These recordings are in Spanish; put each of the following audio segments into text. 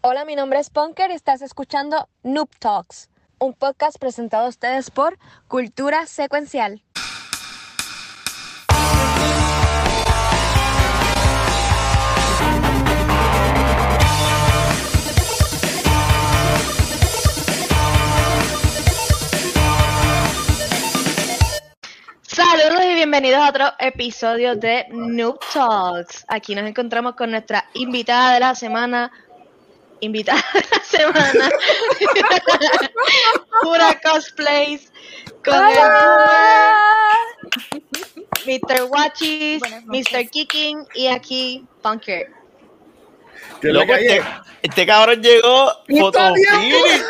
Hola, mi nombre es Punker y estás escuchando Noob Talks, un podcast presentado a ustedes por Cultura Secuencial. Saludos y bienvenidos a otro episodio de Noob Talks. Aquí nos encontramos con nuestra invitada de la semana, invitada de la semana, Pura Cosplays, con el Mr. Watchis, Mr. Kicking y aquí Punker. Que loco, este, este, cabrón llegó fotofinish.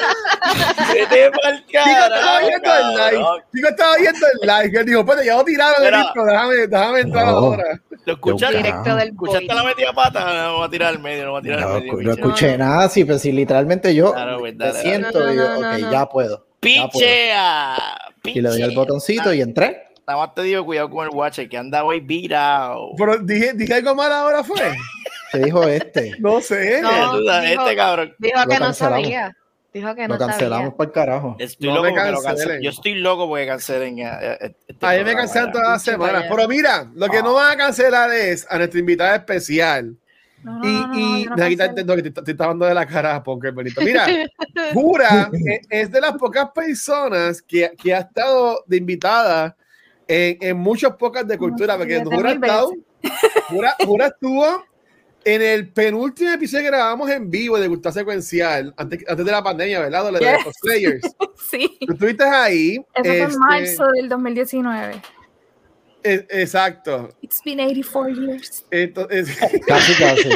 Vete pa'l estaba viendo el live. Chico estaba viendo el live. Él dijo, pues ya lo tiraron el disco, déjame, déjame entrar no. ahora. ¿Lo escuchaste? Directo del ¿Escuchaste la metida pata? No, va a tirar al medio, no va a tirar no, al medio. No escuché nada, sí, pero si literalmente yo Claro, pues, me siento y digo, ok, no. ya puedo. ¡Pichea! Y le doy al botoncito y entré. Nada más te digo, cuidado con el watcher, que anda hoy virado. Pero dije, dije algo mal ahora fue. Te dijo este. No sé. No. Este cabrón. Dijo que no sabía. Dijo que no Lo cancelamos sabía. por el carajo. Estoy No loco me lo cancelen. Yo estoy loco porque cancelen. eh, eh, este A mí me cancelan todas las semanas. Pero mira, lo que no van a cancelar es a nuestra invitada especial. No, no, Y, no, no, y lo que te, te está dando de la cara, porque Benito. Mira, Jura eh, es de las pocas personas que, que ha estado de invitada en, en muchos podcasts de cultura, porque Jura, ha estado- Jura, Jura estuvo en el penúltimo episodio que grabamos en vivo de Cultura Secuencial, antes, antes de la pandemia, ¿verdad? Lo de Yes. los cosplayers. Sí, Tú estuviste ahí. eso fue este, en marzo del 2019. e- exacto. It's been 84 years. Entonces, Casi, casi.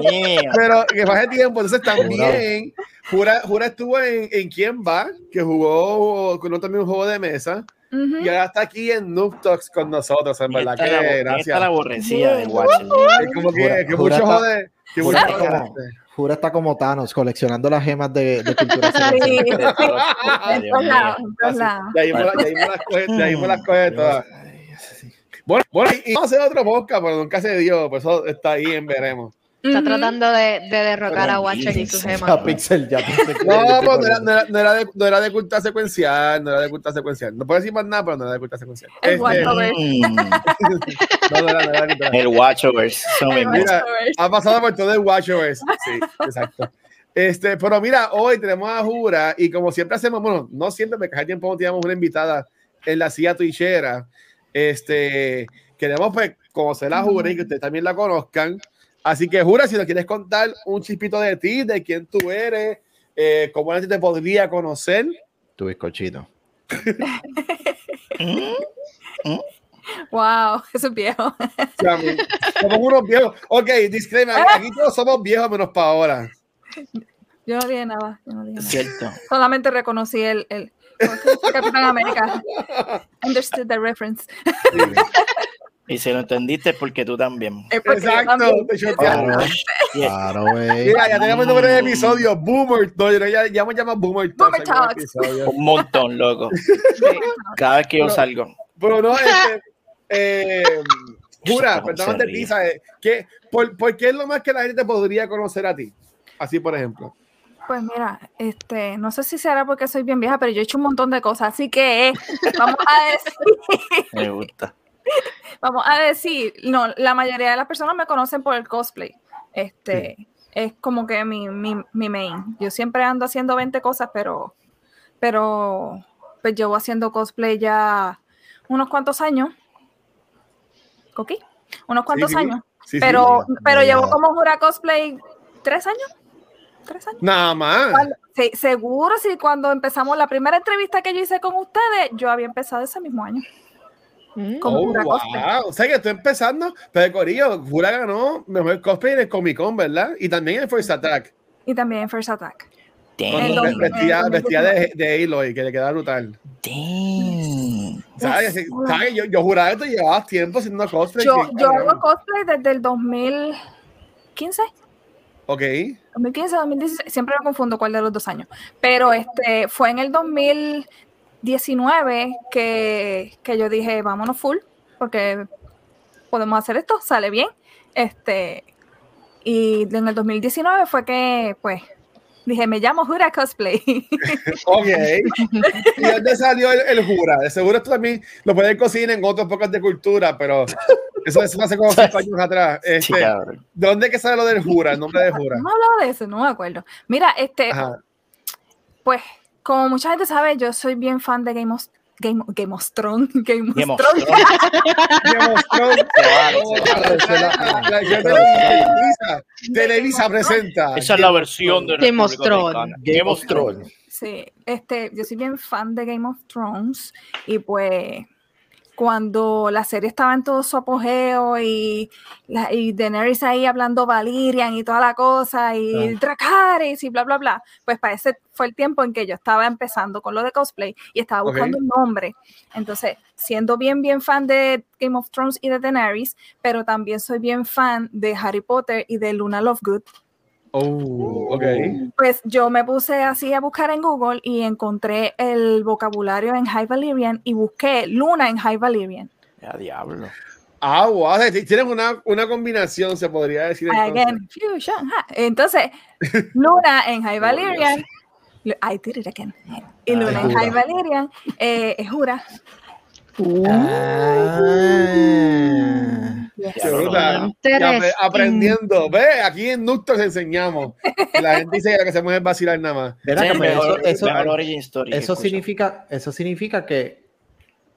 Yeah. pero que pase tiempo, entonces también Jura, Jura estuvo en, en Quién Va, que jugó con también un juego de mesa, Ujú. y ahora está aquí en Noob Talks con nosotros, en verdad que la- gracias. la aborrecida del watcher. Es como que, Jura- que Jura mucho está- jode, que Jura mucho está como, Jura está como Thanos, coleccionando las gemas de, de cultura. Sí. De ahí me de las coge, de todas. Bueno, bueno, y, y vamos a hacer otro podcast, pero nunca se dio, por eso está ahí en veremos. Está tratando de, de derrocar a Watcher y sus gemas. No, pero no era, no, era, no era de, no era de cultura secuencial, no era de cultura secuencial. No puedo decir más nada, pero no era de cultura secuencial. El Este, Watchover. Mm. El Watchovers. Eso mismo. Mira, ha pasado por todo el Watchers. Sí, exacto. Este, pero mira, hoy tenemos a Jura y como siempre hacemos, bueno, no siempre, porque hace tiempo no teníamos una invitada en la silla twitchera. Este, queremos pues conocer a Jura y que ustedes también la conozcan. Así que Jura, si nos quieres contar un chispito de ti, de quién tú eres, eh, cómo la gente te podría conocer. Tu bizcochito. Wow, eso es viejo. Somos unos viejos. Ok, disclaimer, aquí todos somos viejos menos para ahora. Yo no dije nada. Yo no dije nada. cierto. Solamente reconocí el, el, el Capitán América. Understood the reference. Y si lo entendiste es porque tú también. Es porque yo Exacto, también- te chotearon. Claro, Yeah. claro, güey. Mira, ya tenemos el nombre del episodio, Boomer. No, yo ya, ya me llamo Boomer Talks Boomer Talks. Un montón, loco. Cada vez que yo salgo. Pero no, este, eh, Jura, perdón de ti, ¿sabes? ¿Qué, por, por qué es lo más que la gente te podría conocer a ti? Así, por ejemplo. Pues mira, este, no sé si será porque soy bien vieja, pero yo he hecho un montón de cosas, así que vamos a decir, Me gusta. vamos a decir, no, la mayoría de las personas me conocen por el cosplay. Este, es como que mi, mi, mi main. Yo siempre ando haciendo 20 cosas, pero, pero, pues llevo haciendo cosplay ya unos cuantos años. ¿Ok? Unos cuantos Sí, sí. años. Pero, pero llevo como jura cosplay tres años. ¿Tres años? Nada más. Cuando- sí, seguro, sí, cuando empezamos la primera entrevista que yo hice con ustedes, yo había empezado ese mismo año. Mm. como Oh, wow. cosplay. O sea que estoy empezando, pero Corillo, Jura ganó mejor cosplay en el Comic Con, ¿verdad? Y también en First Attack. Y también en First Attack. Con- Damn. vestida, vestida de, de Aloy, que le queda brutal. Damn. ¿Sabes? Yes. ¿Sabes? Yo, yo juraba que tú llevabas tiempo haciendo cosplay. Yo, yo hago cosplay desde el 2015. Ok. 2015, 2016, siempre me confundo cuál de los dos años. Pero este fue en el 2019 que, que yo dije, vámonos full, porque podemos hacer esto, sale bien. Este, Y en el 2019 fue que, pues, dije, me llamo Jura Cosplay. Ok. ¿Y dónde salió el, el Jura? De seguro esto también lo pueden cocinar en otros pocas de cultura, pero eso, eso hace como cinco años atrás. Este. ¿Dónde que sale lo del Jura? El nombre de Jura. no hablaba de eso, no me acuerdo. Mira, este, Ajá. pues, como mucha gente sabe, yo soy bien fan de Game of, Game, Game of Thrones. Game of Game Thrones. Game of Thrones. Televisa, presenta. Esa es la versión de Game of Thrones. Game of Thrones. Sí, este, yo soy bien fan de Game of Thrones y pues cuando la serie estaba en todo su apogeo y, la, y Daenerys ahí hablando Valyrian y toda la cosa y Dracarys y bla bla bla, pues para ese fue el tiempo en que yo estaba empezando con lo de cosplay y estaba buscando un nombre. Entonces, siendo bien bien fan de Game of Thrones y de Daenerys, pero también soy bien fan de Harry Potter y de Luna Lovegood. Oh, ok. Pues yo me puse así a buscar en Google y encontré el vocabulario en High Valyrian y busqué Luna en High Valyrian. Ya, diablo. Ah, wow. Tienes una, una combinación, se podría decir. entonces. Again, fusion. Entonces, Luna en High Valyrian. I did it again. Y Luna en. High Valyrian eh, es Jura. Ah. Apre- aprendiendo. Ve, aquí en Nuctor enseñamos. La gente dice que hacemos es vacilar nada más. Sí, mejor, eso, eso- mejor origin story que eso escucha. significa, eso significa que,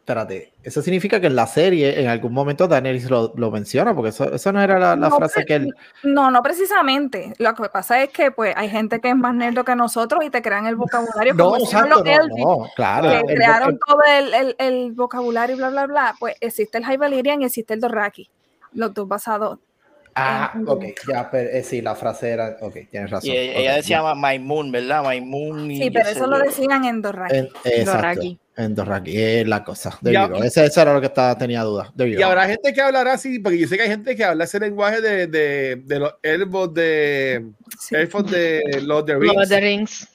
espérate, eso significa que en la serie en algún momento Daenerys lo, lo menciona, porque eso, eso no era la, la No, frase que él... No, no precisamente. Lo que pasa es que pues hay gente que es más nerdo que nosotros y te crean el vocabulario No, como exacto, no, Elvis. no, claro. que el- crearon el- todo el, el- el vocabulario y bla, bla, bla, pues existe el High Valyrian y existe el Dothraki. Los dos basados. Ah, en- ok, ya, pero eh, sí, la frase era, ok, tienes razón. Y ella, ok, ella decía. My Moon, ¿verdad? My Moon. y Sí, pero eso lo decían en Dothraki. En- exacto, en Dothraki, es la cosa. There. Ese, ese era lo que estaba, tenía duda. There you Y habrá gente que hablará así, porque yo sé que hay gente que habla ese lenguaje de, de, de los elfos de, Sí. elfos de los de Lord of Rings, the Rings.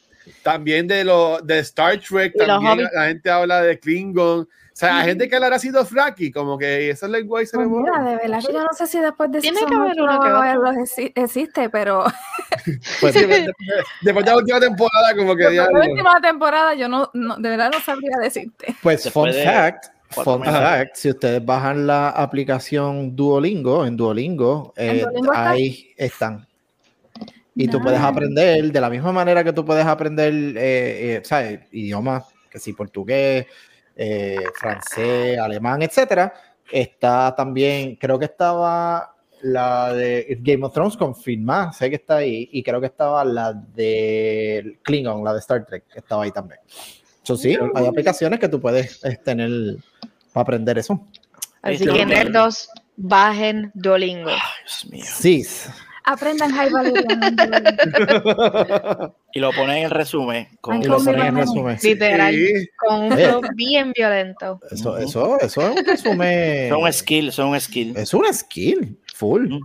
también de los de Star Trek, Y los también la gente habla de Klingon. O sea, hay gente que hablará así Dothraki, como que ese lenguaje se Pues le mira, de verdad que yo no sé si después de Tiene que haber 8 uno que exi- existe, pero Pues, después, después de la última temporada, como que después de la última temporada yo no, no- de verdad no sabría decirte. Pues, fun fact, fun fact, si ustedes bajan la aplicación Duolingo, en Duolingo, ¿En eh, ahí están. Y tú puedes aprender, de la misma manera que tú puedes aprender, eh, eh, ¿sabes? Idiomas, que sí, portugués, eh, francés, alemán, etcétera. Está también, creo que estaba la de Game of Thrones confirmada, sé que está ahí, y creo que estaba la de Klingon, la de Star Trek, que estaba ahí también. Eso sí, hay aplicaciones que tú puedes tener para aprender eso. Así lo que- nerdos, bajen Duolingo. Ay, Dios mío. Sí, Aprendan High Valyrian. Y lo ponen en el resumen. Con y lo ponen en resumen. Literal. Sí. Con un flow bien violento. Eso, eso, eso es un resumen. son skill, son skill. Es una skill, full.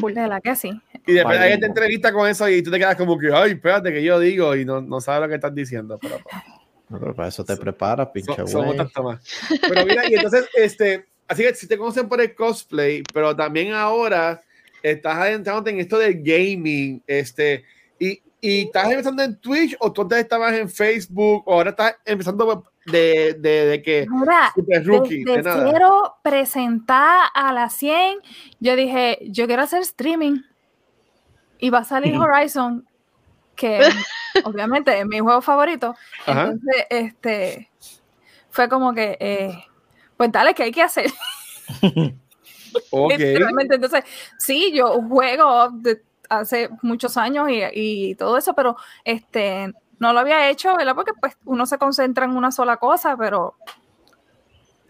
Full de la que sí. Y después Vale. hay gente entrevista con eso y tú te quedas como que, ay, espérate que yo digo y no, no sabes lo que estás diciendo. Pero, pues, No, pero para eso te preparas, pinche So- somos tanto más. Pero mira, y entonces, este, así que si te conocen por el cosplay, pero también ahora estás adentrándote en esto del gaming, este, y, y estás empezando en Twitch o tú antes estabas en Facebook o ahora estás empezando de, de, de que Ahora, super rookie, de, desde nada. quiero presentar a las 100, yo dije, yo quiero hacer streaming. Y va a salir Horizon, que obviamente es mi juego favorito. Ajá. Entonces, este, fue como que, eh, pues dale, ¿qué hay que hacer? Entonces, sí, yo juego de hace muchos años y, y todo eso, pero este no lo había hecho, ¿verdad? Porque pues uno se concentra en una sola cosa, pero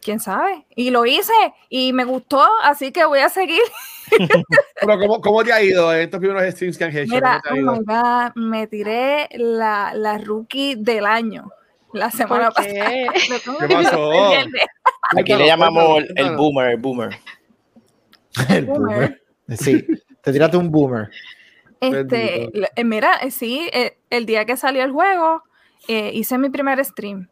quién sabe. Y lo hice y me gustó, así que voy a seguir. Pero ¿cómo, ¿cómo te ha ido en estos primeros streams que han hecho? Mira, ¿Cómo te ha oh ido? my God, me tiré la, la rookie del año la semana ¿Por pasada. qué? Lo tengo ¿Qué que pasó? Aquí le llamamos el boomer, el boomer. El Boomer. boomer. Sí, te tiraste un boomer. Este, eh, mira, eh, sí, eh, el día que salió el juego, eh, hice mi primer stream.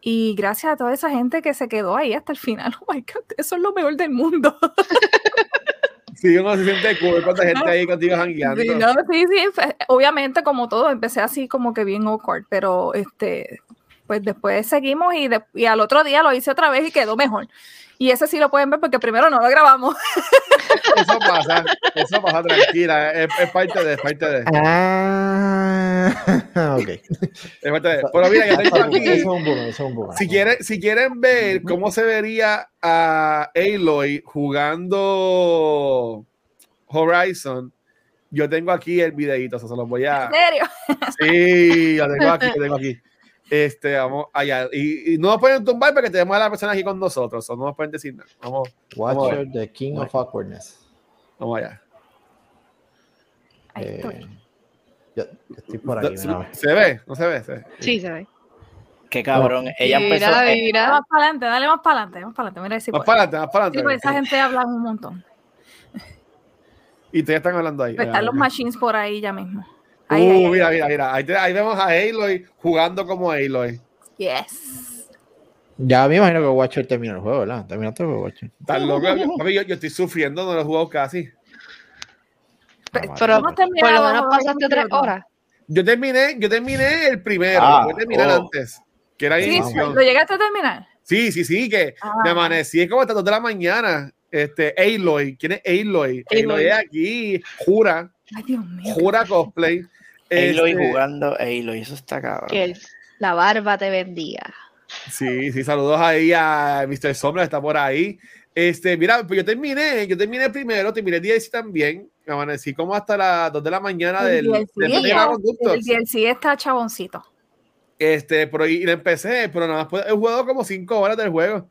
Y gracias a toda esa gente que se quedó ahí hasta el final. Oh my God, eso es lo mejor del mundo. Sí, uno se siente cool, cuánta gente ahí contigo jangueando. Sí, no, sí, sí, obviamente como todo, empecé así como que bien awkward, pero este, pues después seguimos y, de- y al otro día lo hice otra vez y quedó mejor. Y ese sí lo pueden ver porque primero no lo grabamos. Eso pasa, eso pasa tranquila, es, es parte de, es parte de, Ah, ok. es parte de. Pero mira, yo tengo Eso aquí, es un eso es un boomerang. si quieren, si quieren ver cómo se vería a Aloy jugando Horizon, yo tengo aquí el videito, o sea, se los voy a, En serio. Sí, lo tengo aquí, lo tengo aquí. Este, vamos allá. Y, y no nos pueden tumbar porque tenemos a la persona aquí con nosotros. o no nos pueden decir nada. Vamos, Watcher, the king of awkwardness. vamos allá. Ahí Eh, estoy. yo, yo estoy por aquí, ¿Se, mira. se ve? ¿No se ve? Se ve. Sí, se ve. Qué cabrón. Ella empezó. Mira, eh, Dale mira. más para adelante, dale más para adelante, más para adelante. Mira si Más para adelante, más para Sí, pues esa adelante. gente habla un montón. Y ustedes están hablando ahí. Pues están los Ahí. machines por ahí ya mismo. Uh, Ahí, ahí, ahí. mira, mira, mira. Ahí, te- ahí vemos a Aloy jugando como Aloy. Yes. Ya me imagino que Watcher terminó el juego, ¿verdad? Terminaste el juego, Watcher. Tan loco. Yo, yo estoy sufriendo, no lo he jugado casi. Ah, Pero hemos por terminado lo menos pasaste tres horas. Yo terminé, yo terminé el primero. Ah, yo terminé oh. antes. Que era Sí. ¿lo llegaste a terminar? Sí, sí, sí, que Ah. me amanecí como hasta las 2 de la mañana. Este, Aloy, ¿quién es Aloy? Aloy. Aloy es aquí, jura, Ay, Dios mío. jura cosplay. Aloy Este, jugando Aloy. Eso está cabrón. Que el- la barba te bendiga. Sí, sí, saludos ahí a Mr. Sombra, está por ahí. Este, mira, pues yo terminé, yo terminé primero, terminé el DLC también. Me amanecí como hasta las 2 de la mañana El del, DLC, después de ya. El DLC está chaboncito. Este, pero y, y lo empecé, pero nada más puedo- he jugado como 5 horas del juego.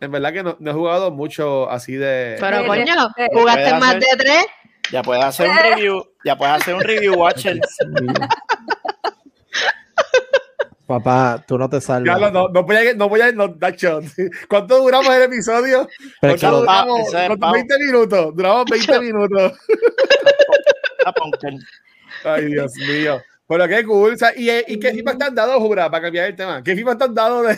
En verdad que no, no he jugado mucho así de. Pero coño, jugaste más hacer- de tres. Ya puedes hacer un review. Ya puedes hacer un review, Watcher. Papá, tú no te salvas. Ya, no, no, no voy a, no voy a, no, Nacho, ¿cuánto duramos el episodio? Pero ¿Cuánto duramos? es ¿Cuánto? pa- 20 minutos, duramos 20 minutos. Ay, Dios mío. Pero qué cool. O sea, ¿y, ¿Y qué feedback te han dado, Jura, para cambiar el tema? ¿Qué feedback te han dado de,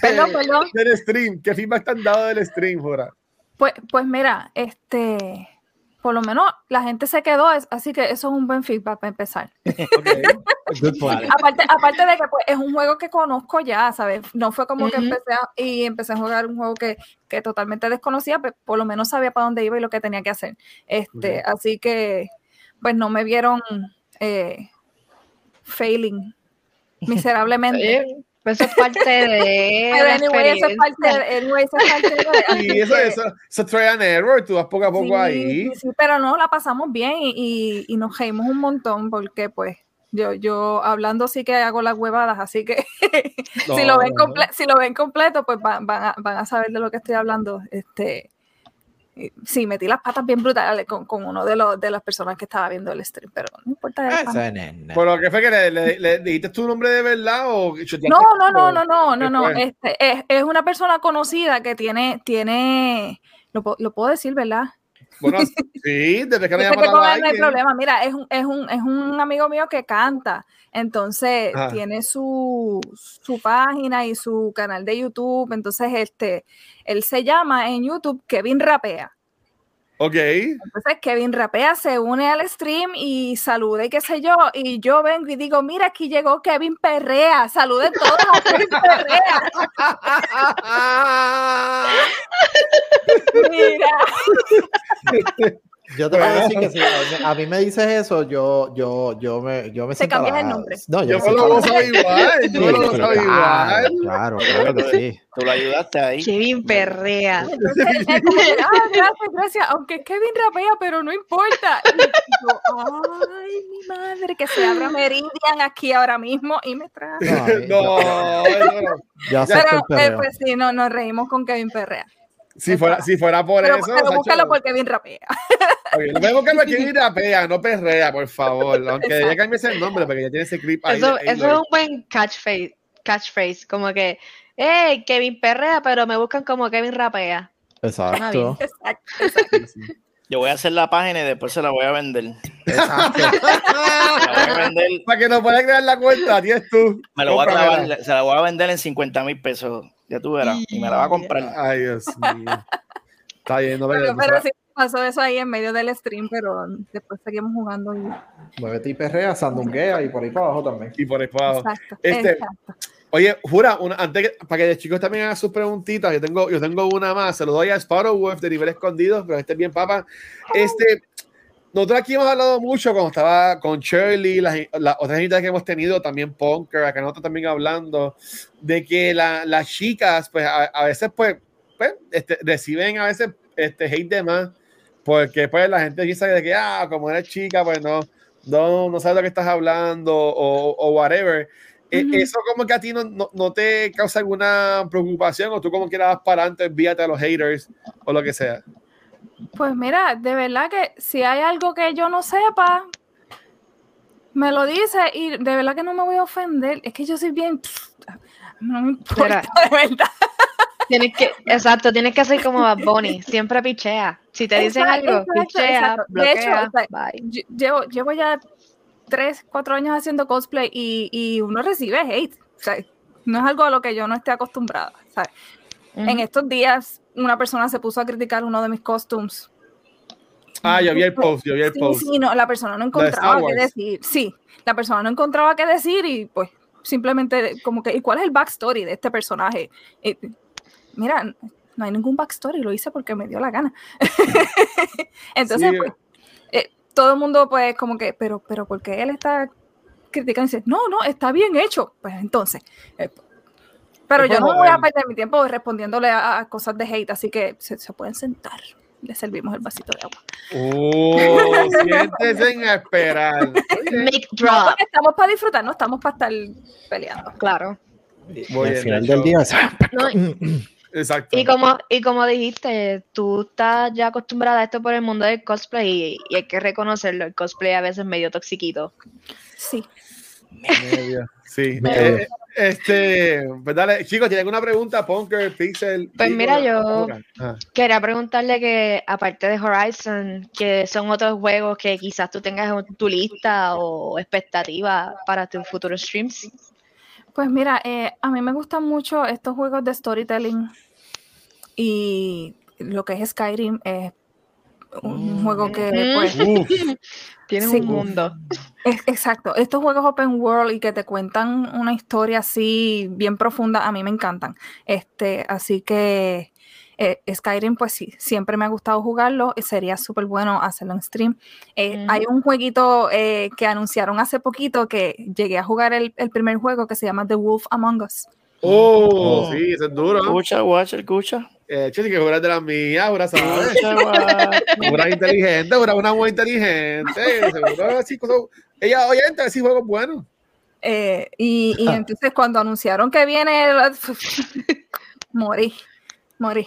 Perdón, de- perdón. del stream? ¿Qué feedback te han dado del stream, Jura? Pues, pues mira, este, por lo menos la gente se quedó, es- así que eso es un buen feedback para empezar. Okay. Aparte, aparte de que pues, es un juego que conozco ya, ¿sabes? No fue como que empecé a, y empecé a jugar un juego que, que totalmente desconocía, pero por lo menos sabía para dónde iba y lo que tenía que hacer. Este, Así que, pues no me vieron eh, failing miserablemente. Eso es parte de. Pero anyway, eso es parte, experiencia. anyway, eso es parte de- así Y eso, eso, eso try and error, tú vas poco a poco Sí, ahí. sí, sí, pero no, la pasamos bien y, y- y nos reímos un montón porque pues yo, yo hablando sí que hago las huevadas, así que si, No, lo ven no. si lo ven completo, pues van, van a, van a saber de lo que estoy hablando. Este, sí, metí las patas bien brutales con, con uno de, los, de las personas que estaba viendo el stream, pero no importa. Nena. ¿Pero qué fue que le, le- le dijiste tu nombre de verdad o No, no, no, no, no, no, no. Este, es, es una persona conocida que tiene, tiene, lo, lo puedo decir, ¿verdad? Bueno, sí, desde que me llamaron no hay problema. Mira, es un, es un, es un amigo mío que canta. Entonces Ajá. tiene su, su página y su canal de YouTube. Entonces, este, él se llama en YouTube Kevin Rapea. Ok. Entonces Kevin Rapea se une al stream y saluda y qué sé yo. Y yo vengo y digo, mira, aquí llegó Kevin Perrea. Saluden todos a Kevin Perrea. Mira. Yo te voy a decir que si a mí me dices eso, yo, yo, yo me, yo me Te siento cambias el nombre. No, Yo yo me me lo halagado. igual. Yo me lo pero igual. claro, claro, que sí. Tú lo ayudaste ahí. Kevin Perrea. Entonces, es como que, ah, gracias, gracias. Aunque Kevin rapea, pero no importa. Y yo, ay, mi madre, que se abra Meridian aquí ahora mismo y me trae. No, No, no, no. Acepto Pero, eh, pues sí, no, nos reímos con Kevin Perrea. Si fuera, si fuera por Pero, eso. pero Sacho, búscalo por Kevin rapea. oye, no me busques por Kevin Rapea, no perrea, por favor. Aunque Exacto. ya cambies el nombre, porque ya tiene ese clip ahí. Eso, eso es un buen catchphrase, catchphrase. Como que, hey, Kevin Perrea, pero me buscan como Kevin Rapea. Exacto. Exacto. Yo voy a hacer la página y después se la voy a vender. Exacto. La voy a vender, Para que nos pueda crear la cuenta, tienes tú. me lo voy a clavar, se la voy a vender en 50 mil pesos. Ya tú verás. Y me la va a comprar. Ay, Dios mío. Está bien, no Pero, pero, pero sí, pasó eso ahí en medio del stream, pero después seguimos jugando. Y... Muévete y perrea, sandunguea y por ahí para abajo también. Y por ahí para abajo. Exacto, Este, exacto. Oye, Jura, una, antes que- para que los chicos también hagan sus preguntitas, yo tengo, yo tengo una más. Se lo doy a Sparrow Wolf de nivel escondido, pero este es bien, papá. Este, nosotros aquí hemos hablado mucho cuando estaba con Shirley, las, las otras invitadas que hemos tenido, también Punker, acá nosotros también hablando, de que la- las chicas, pues a, a veces, pues, pues, este, reciben a veces este hate de más, porque pues la gente piensa de que, ah, como eres chica, pues no, no, no sabes lo que estás hablando o, o whatever. Eh, Ujú. Eso como que a ti no, no, no te causa alguna preocupación o tú como quieras para adelante, envíate a los haters o lo que sea. Pues mira, de verdad que si hay algo que yo no sepa, me lo dice y de verdad que no me voy a ofender. Es que yo soy bien. No me importa, de verdad. Tienes que, exacto, tienes que ser como Bad Bunny, siempre pichea. Si te dicen Exacto, algo, exacto, pichea, exacto. De hecho, bloquea, o sea, bye. Lle- Llevo, llevo ya tres, cuatro años haciendo cosplay y, y uno recibe hate. O sea, no es algo a lo que yo no esté acostumbrada. ¿sabes? En estos días, una persona se puso a criticar uno de mis costumes. Ah, yo vi el post, yo vi el Sí, post. sí, no, la persona no encontraba qué decir. Sí, la persona no encontraba qué decir y pues simplemente como que, ¿y cuál es el backstory de este personaje? Eh, mira, no hay ningún backstory, lo hice porque me dio la gana. Entonces, Sí. pues, eh, todo el mundo pues como que, pero, pero, ¿por qué él está criticando? Y dice, no, no, está bien hecho. Pues entonces, eh, pero yo no voy a perder mi tiempo respondiéndole a, a cosas de hate, así que se, se pueden sentar. Le servimos el vasito de agua. Oh, siéntese en esperar. No, drop, estamos para disfrutar, no estamos para estar peleando. claro. Al final de del día, No, Exacto. y como, y como dijiste, tú estás ya acostumbrada a esto por el mundo del cosplay y, y hay que reconocerlo, el cosplay a veces es medio toxiquito. Sí. Medio, Sí. Medio. Eh, este, pues dale, chicos, ¿tienen alguna pregunta? Punker, Pixel. Pues mira, yo-. Ah. Quería preguntarle que, aparte de Horizon, que son otros juegos que quizás tú tengas en tu lista o expectativa para tus futuros streams. Pues mira, eh, a mí me gustan mucho estos juegos de storytelling y lo que es Skyrim es un Mm. juego que pues Uf, Tienen Sí. un mundo. es- exacto, estos juegos open world y que te cuentan una historia así bien profunda, a mí me encantan. Este, así que eh, Skyrim, pues sí, siempre me ha gustado jugarlo y sería súper bueno hacerlo en stream. Eh. Hay un jueguito eh, que anunciaron hace poquito que llegué a jugar el, el primer juego que se llama The Wolf Among Us. oh, Oh. sí, eso es duro. Escucha, watch, escucha. Eh, che, que juras de las mías, juras, ¿sabes? Juras inteligente, juras una muy inteligente. Seguro, así, cosas- Ella, oye, entra, sí, juegos buenos. Eh, y, y entonces cuando anunciaron que viene, el- morí, morí.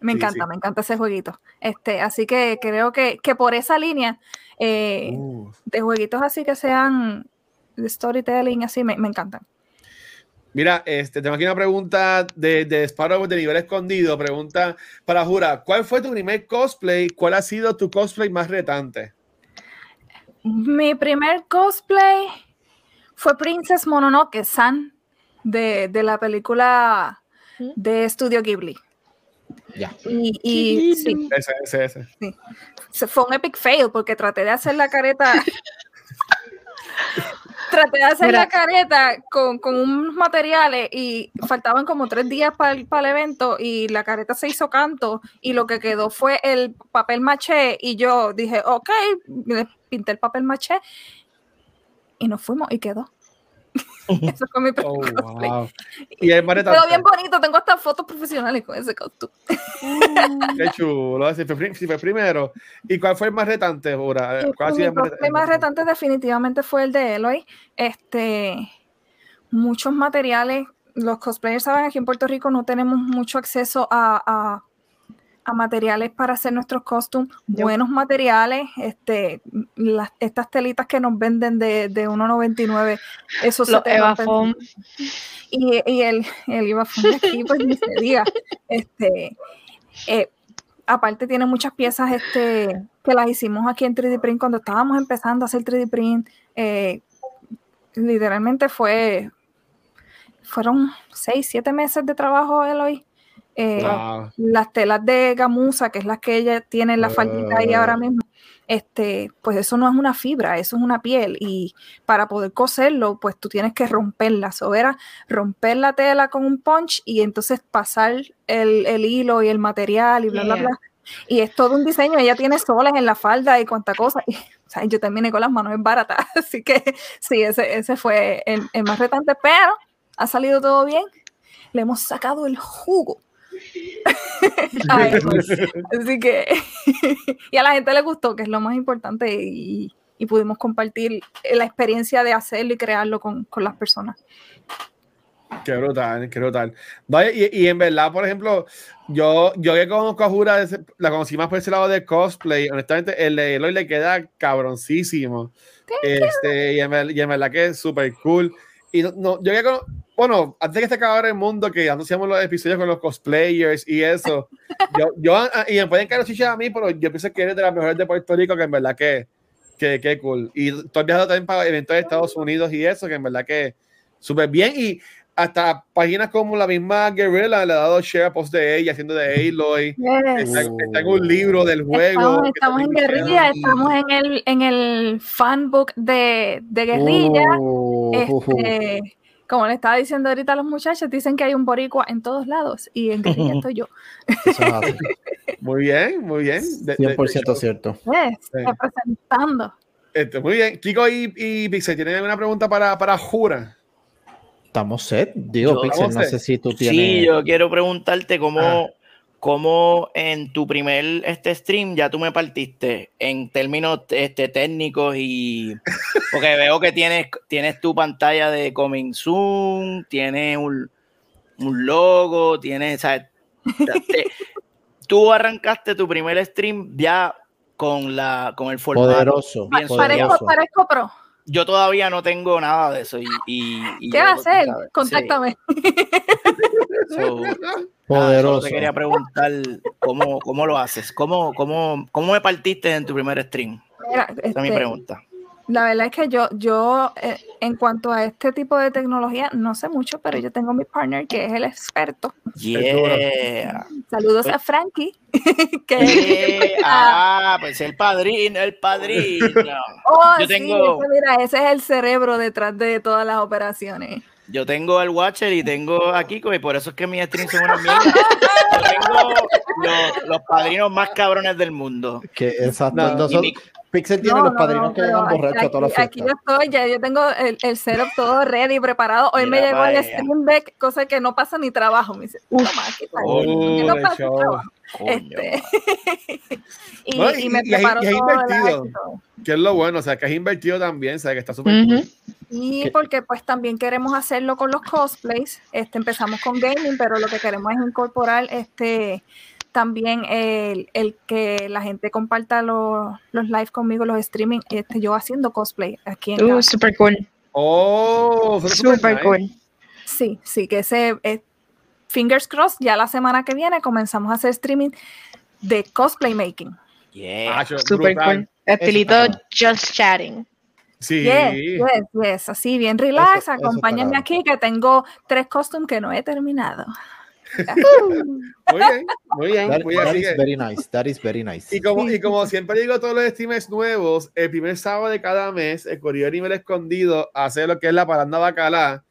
Me Sí, encanta, sí. me encanta ese jueguito. Este, así que creo que, que por esa línea eh, Uh. de jueguitos así que sean de storytelling, así me, me encantan. Mira, este, tengo aquí una pregunta de, de Sparrow de nivel escondido. Pregunta para Jura: ¿Cuál fue tu primer cosplay? ¿Cuál ha sido tu cosplay más retante? Mi primer cosplay fue Princess Mononoke San de, de la película de Studio Ghibli. Ya. Y, y sí, Ese, ese, ese. se- fue un epic fail porque traté de hacer la careta. traté de hacer Mira. la careta con, con unos materiales y faltaban como tres días para el, para el evento y la careta se hizo canto y lo que quedó fue el papel maché y yo dije, ok, pinté el papel maché y nos fuimos y quedó. Eso fue mi primer Oh, cosplay. wow. Y el. Quedó bien bonito, tengo hasta fotos profesionales con ese costume. Qué chulo. Si fue, si fue primero. ¿Y cuál fue el más retante, Jura? Sí, ¿Cuál ha mi sido el más retante definitivamente fue el de Eloy. Este, muchos materiales, los cosplayers saben, aquí en Puerto Rico no tenemos mucho acceso a, a- a materiales para hacer nuestros costumes, buenos materiales, este, las, estas telitas que nos venden de, de 1.99, eso se te. Y, y el, el Ibafón de aquí, pues ni se diga. Este, eh, aparte tiene muchas piezas este, que las hicimos aquí en 3D Print cuando estábamos empezando a hacer 3D Print. eh, literalmente fue, fueron seis, siete meses de trabajo, Eloy. Eh, Wow. las telas de gamuza, que es las que ella tiene en la faldita ahí ahora Ah. mismo, este, pues eso no es una fibra, eso es una piel. Y para poder coserlo, pues tú tienes que romperla. O era romper la tela con un punch y entonces pasar el, el hilo y el material y bla, bla, Yeah. bla. Y es todo un diseño. Ella tiene soles en la falda y cuánta cosa. Y, o sea, yo terminé con las manos en barata. Así que sí, ese, ese fue el, el más retante, pero ha salido todo bien. Le hemos sacado el jugo. Ay, Así que, y a la gente le gustó, que es lo más importante, y, y pudimos compartir la experiencia de hacerlo y crearlo con, con las personas. Qué brutal, qué brutal. No, y, y en verdad, por ejemplo, yo, yo que conozco a Jura, la conocí más por ese lado de cosplay. Honestamente, el de Eloy le queda cabroncísimo. Este, y, en, y en verdad que es súper cool. Y no, no, yo cono- bueno, antes de que se acabara el mundo, que anunciamos los episodios con los cosplayers y eso, yo, yo ah, y me pueden caer chichas a mí, pero yo pienso que eres de las mejores de Puerto Rico, que en verdad que, que, que cool. Y tú has viajado también para eventos de Estados Unidos y eso, que en verdad que súper bien. Y hasta páginas como la misma Guerrilla le ha dado share a post de ella haciendo de Aloy. Está, está en un libro del juego. Estamos, estamos en guerrilla, estamos en el, en el fanbook de, de guerrilla. Uh. Este, como le estaba diciendo ahorita a los muchachos, dicen que hay un boricua en todos lados y en guerrilla estoy yo. Muy bien, muy bien. De- de- de 100% show. cierto. Yes, representando. Este, muy bien. Kiko y, y Pixel, ¿tienen alguna pregunta para, para Jura? Estamos set. Digo, Pixel, no sé si tú tienes. Sí, yo quiero preguntarte cómo, Ah. cómo en tu primer este stream ya tú me partiste en términos este, técnicos y porque veo que tienes, tienes tu pantalla de Coming Soon, tienes un, un logo, tienes, ¿sabes? Te- tú arrancaste tu primer stream ya con la con el formato. Poderoso. Bien Parezco, parezco pro. Yo todavía no tengo nada de eso y, y- y ¿Qué va a hacer? ¿sabes? Sí. Contáctame. So, nada, solo Poderoso. te quería preguntar cómo, cómo lo haces, cómo, cómo, cómo me partiste en tu primer stream. Mira, Esa es mi este, pregunta. La verdad es que yo, yo eh, en cuanto a este tipo de tecnología, no sé mucho, pero yo tengo mi partner que es el experto. Yeah. Saludos a Frankie. que Yeah. Ah, pues el padrino, el padrino. Oh, yo sí, tengo- mira, ese es el cerebro detrás de todas las operaciones. Yo tengo al Watcher y tengo a Kiko y por eso es que mis streams son una mierda. Yo tengo los, los padrinos más cabrones del mundo. Que, exacto. No, Nosotros- mi- Pixel tiene No, los no, padrinos no, que llegan borrachos a todas las aquí, aquí fiestas. yo estoy, ya yo tengo el, el setup todo ready, preparado. Hoy me Mira llegó pa' el. Stream Deck, cosa que no pasa ni trabajo. Me dice, toma, ¿qué? Oh, no pasa show. trabajo. Coño. Este, y, No, y y- me es- preparó y es todo el invertido. Que es lo bueno, o sea, que has invertido también, o sea, que está súper Ujú. cool. Y ¿Qué? porque pues también queremos hacerlo con los cosplays. Este, empezamos con gaming, pero lo que queremos es incorporar este también el, el que la gente comparta los, los live conmigo, los streaming, este, yo haciendo cosplay aquí en Uh, casa. super cool. Oh, es Super nice. cool. Sí, sí, que ese eh, fingers crossed, ya la semana que viene comenzamos a hacer streaming de cosplay making. Yeah. Ah, Super brutal. cool. Estilito just chatting. Sí. Yes, yes, yes, así bien relax, Eso- eso acompáñenme cabrón. aquí que tengo tres costumes que no he terminado. Muy bien, muy bien. That, muy bien, that is very nice. That is very nice. Y como, y como siempre digo todos los streamers nuevos, el primer sábado de cada mes, el Corrido Nivel Escondido hace lo que es la paranda bacalá.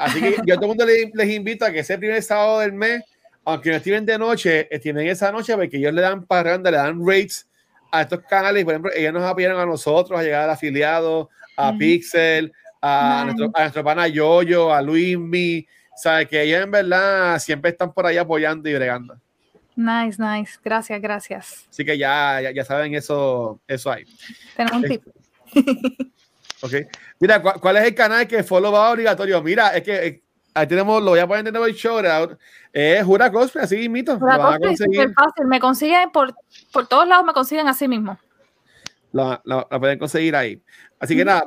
Así que yo a todo el mundo les, les invito a que ese primer sábado del mes, aunque no streamen de noche, streamen esa noche porque ellos le dan paranda, le dan rates a estos canales. Por ejemplo, ellos nos apoyaron a nosotros a llegar al afiliado, a Ujú. Pixel, a, nuestro, a nuestro pana Yoyo, a Luismi. Sabe que ellos en verdad siempre están por ahí apoyando y bregando. Nice, nice. Gracias, gracias. Así que ya, ya, ya saben eso, eso hay. Tenemos un tip. Ok. Mira, ¿cuál, cuál es el canal que follow va obligatorio? Mira, es que eh, ahí tenemos, lo voy a poner en el shout out. Es Jura Cosplay, así mismo. Por la Lo van a cosplay es súper fácil. Me consiguen por, por todos lados, me consiguen así mismo. La, la- la pueden conseguir ahí. Así que nada,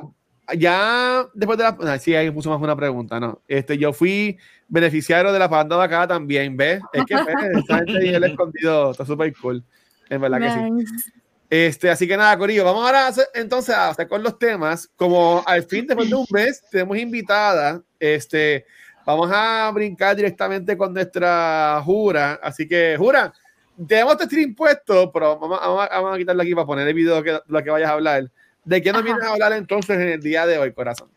ya después de la. ah, sí, ahí puso más una pregunta, ¿no? Este, yo fui beneficiario de la panda de acá también, ¿ves? Es que esta gente y el escondido está súper cool. En verdad que sí. Este, así que nada, Corillo, vamos ahora a hacer- entonces a hacer con los temas. Como al fin, después de un mes, tenemos invitada, este, vamos a brincar directamente con nuestra Jura. Así que, Jura, tenemos este stream puesto, pero vamos, vamos a, vamos a quitarle aquí para poner el video que lo que vayas a hablar. ¿De qué nos Ajá. vienes a hablar entonces en el día de hoy, corazón?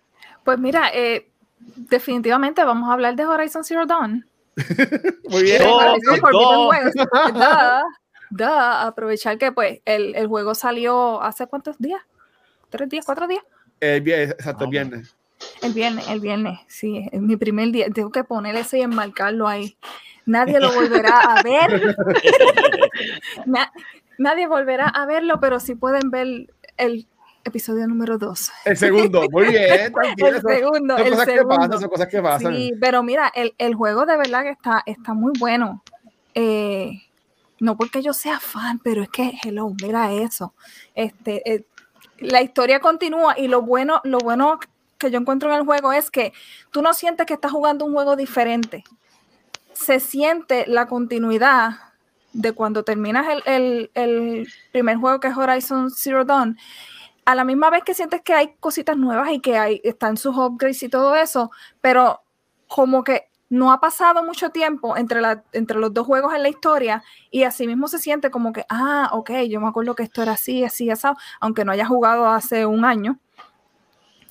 Pues mira, eh, definitivamente vamos a hablar de Horizon Zero Dawn. Muy bien. Oh, Horizon Forbidden no. Da, aprovechar que pues el, el juego salió hace cuántos días? ¿Tres días? ¿Cuatro días? El viernes, exacto, el No, viernes. El viernes, el viernes, sí, es mi primer día. Tengo que poner ese y enmarcarlo ahí. Nadie lo volverá a ver. Na- nadie volverá a verlo, pero sí pueden ver el episodio número 2. El segundo, muy bien. El son- segundo, son el cosas que pasan, son cosas que pasan. Sí, pero mira, el, el juego de verdad que está, está muy bueno. Eh, no porque yo sea fan, pero es que, hello, mira eso. Este, eh, la historia continúa y lo bueno, lo bueno que yo encuentro en el juego es que tú no sientes que estás jugando un juego diferente. Se siente la continuidad de cuando terminas el, el- el primer juego que es Horizon Zero Dawn. A la misma vez que sientes que hay cositas nuevas y que hay, están sus upgrades y todo eso, pero como que no ha pasado mucho tiempo entre, la, entre los dos juegos en la historia y así mismo se siente como que, ah, ok, yo me acuerdo que esto era así, así, así, aunque no haya jugado hace un año,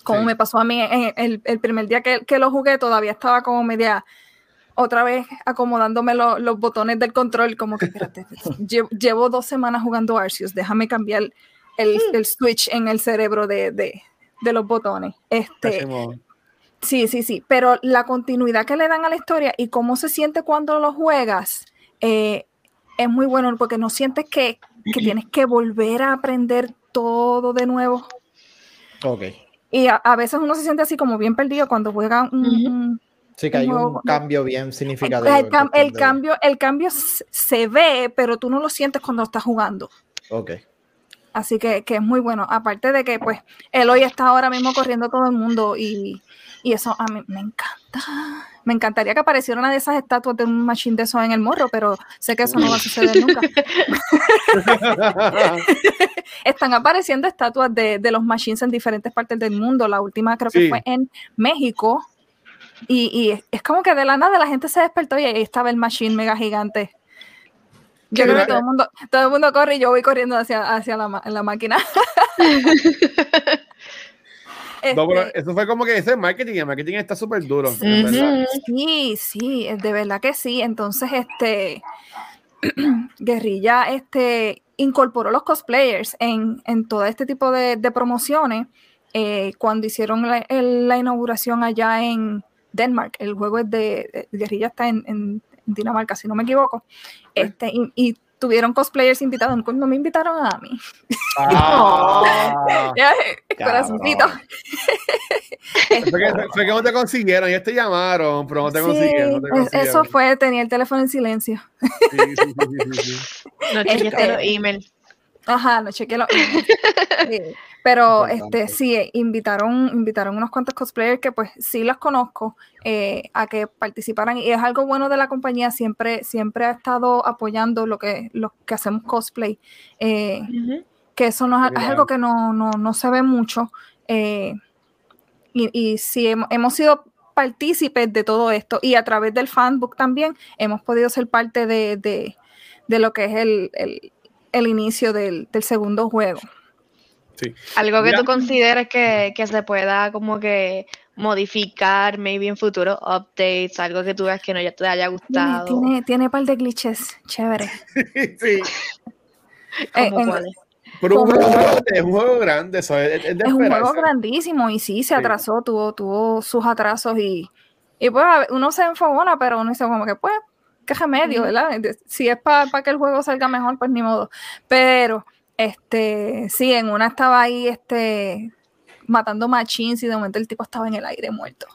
como Sí. me pasó a mí en el, el primer día que, que lo jugué, todavía estaba como media otra vez acomodándome lo- los botones del control, como que, espérate, llevo, llevo dos semanas jugando Arceus, déjame cambiar el, el switch en el cerebro de, de- de los botones. Este, Hacemos- Sí, sí, sí, pero la continuidad que le dan a la historia y cómo se siente cuando lo juegas eh, es muy bueno porque no sientes que, que tienes que volver a aprender todo de nuevo. Ok. Y a, a veces uno se siente así como bien perdido cuando juega un... Sí que hay un cambio bien significativo. el cam- cambio, el cambio se ve, pero tú no lo sientes cuando estás jugando. Ok. Así que, que es muy bueno. Aparte de que, pues, él hoy está ahora mismo corriendo todo el mundo y, y eso a mí me encanta. Me encantaría que apareciera una de esas estatuas de un machine de eso en el morro, pero sé que eso no va a suceder nunca. Están apareciendo estatuas de, de los machines en diferentes partes del mundo. La última creo Sí. que fue en México. Y, y es- como que de la nada la gente se despertó y ahí estaba el machine mega gigante. Yo creo que todo el mundo, todo el mundo corre y yo voy corriendo hacia, hacia la, la máquina. No, pero Este, eso fue como que ese marketing, el marketing está súper duro. sí, sí, de verdad que sí. Entonces, este Guerrilla este, incorporó los cosplayers en, en todo este tipo de, de promociones eh, cuando hicieron la, el- la inauguración allá en Denmark. El juego es de, de- Guerrilla está en, en Dinamarca, si no me equivoco. Este, y, y tuvieron cosplayers invitados, no no me invitaron a mí. Ah, Corazoncito. fue, que, fue que no te consiguieron, ellos te llamaron, pero no te Sí, consiguieron. no te es- consiguieron. eso fue, tenía el teléfono en silencio. Sí, sí, sí, sí, sí, sí. No chequeaste Este- los emails. Ajá, no chequeé los emails. Sí, Pero Importante. este sí, eh, invitaron, invitaron unos cuantos cosplayers que pues sí los conozco eh, a que participaran. Y es algo bueno de la compañía, siempre, siempre ha estado apoyando lo que, lo que hacemos cosplay. eh, que eso no es, algo que no, no, no se ve mucho. eh, y, y sí, hemos, hemos sido partícipes de todo esto y a través del fanbook también hemos podido ser parte de, de- de lo que es el, el- el inicio del, del segundo juego. Algo que Mira. tú consideres que, que se pueda como que modificar, maybe en futuros updates, algo que tú veas que no ya te haya gustado. tiene, tiene un par de glitches chévere. Sí, Eh, pero un juego grande, es un juego grande, eso es, es de es un juego grandísimo y sí, se Sí. atrasó, tuvo, tuvo sus atrasos y, y pues uno se enfogona, pero uno dice como que pues, remedio, Ujú. ¿verdad? Si es para que el juego salga mejor, pues ni modo. Pero, este, sí, en una estaba ahí, este, matando machines y de momento el tipo estaba en el aire muerto.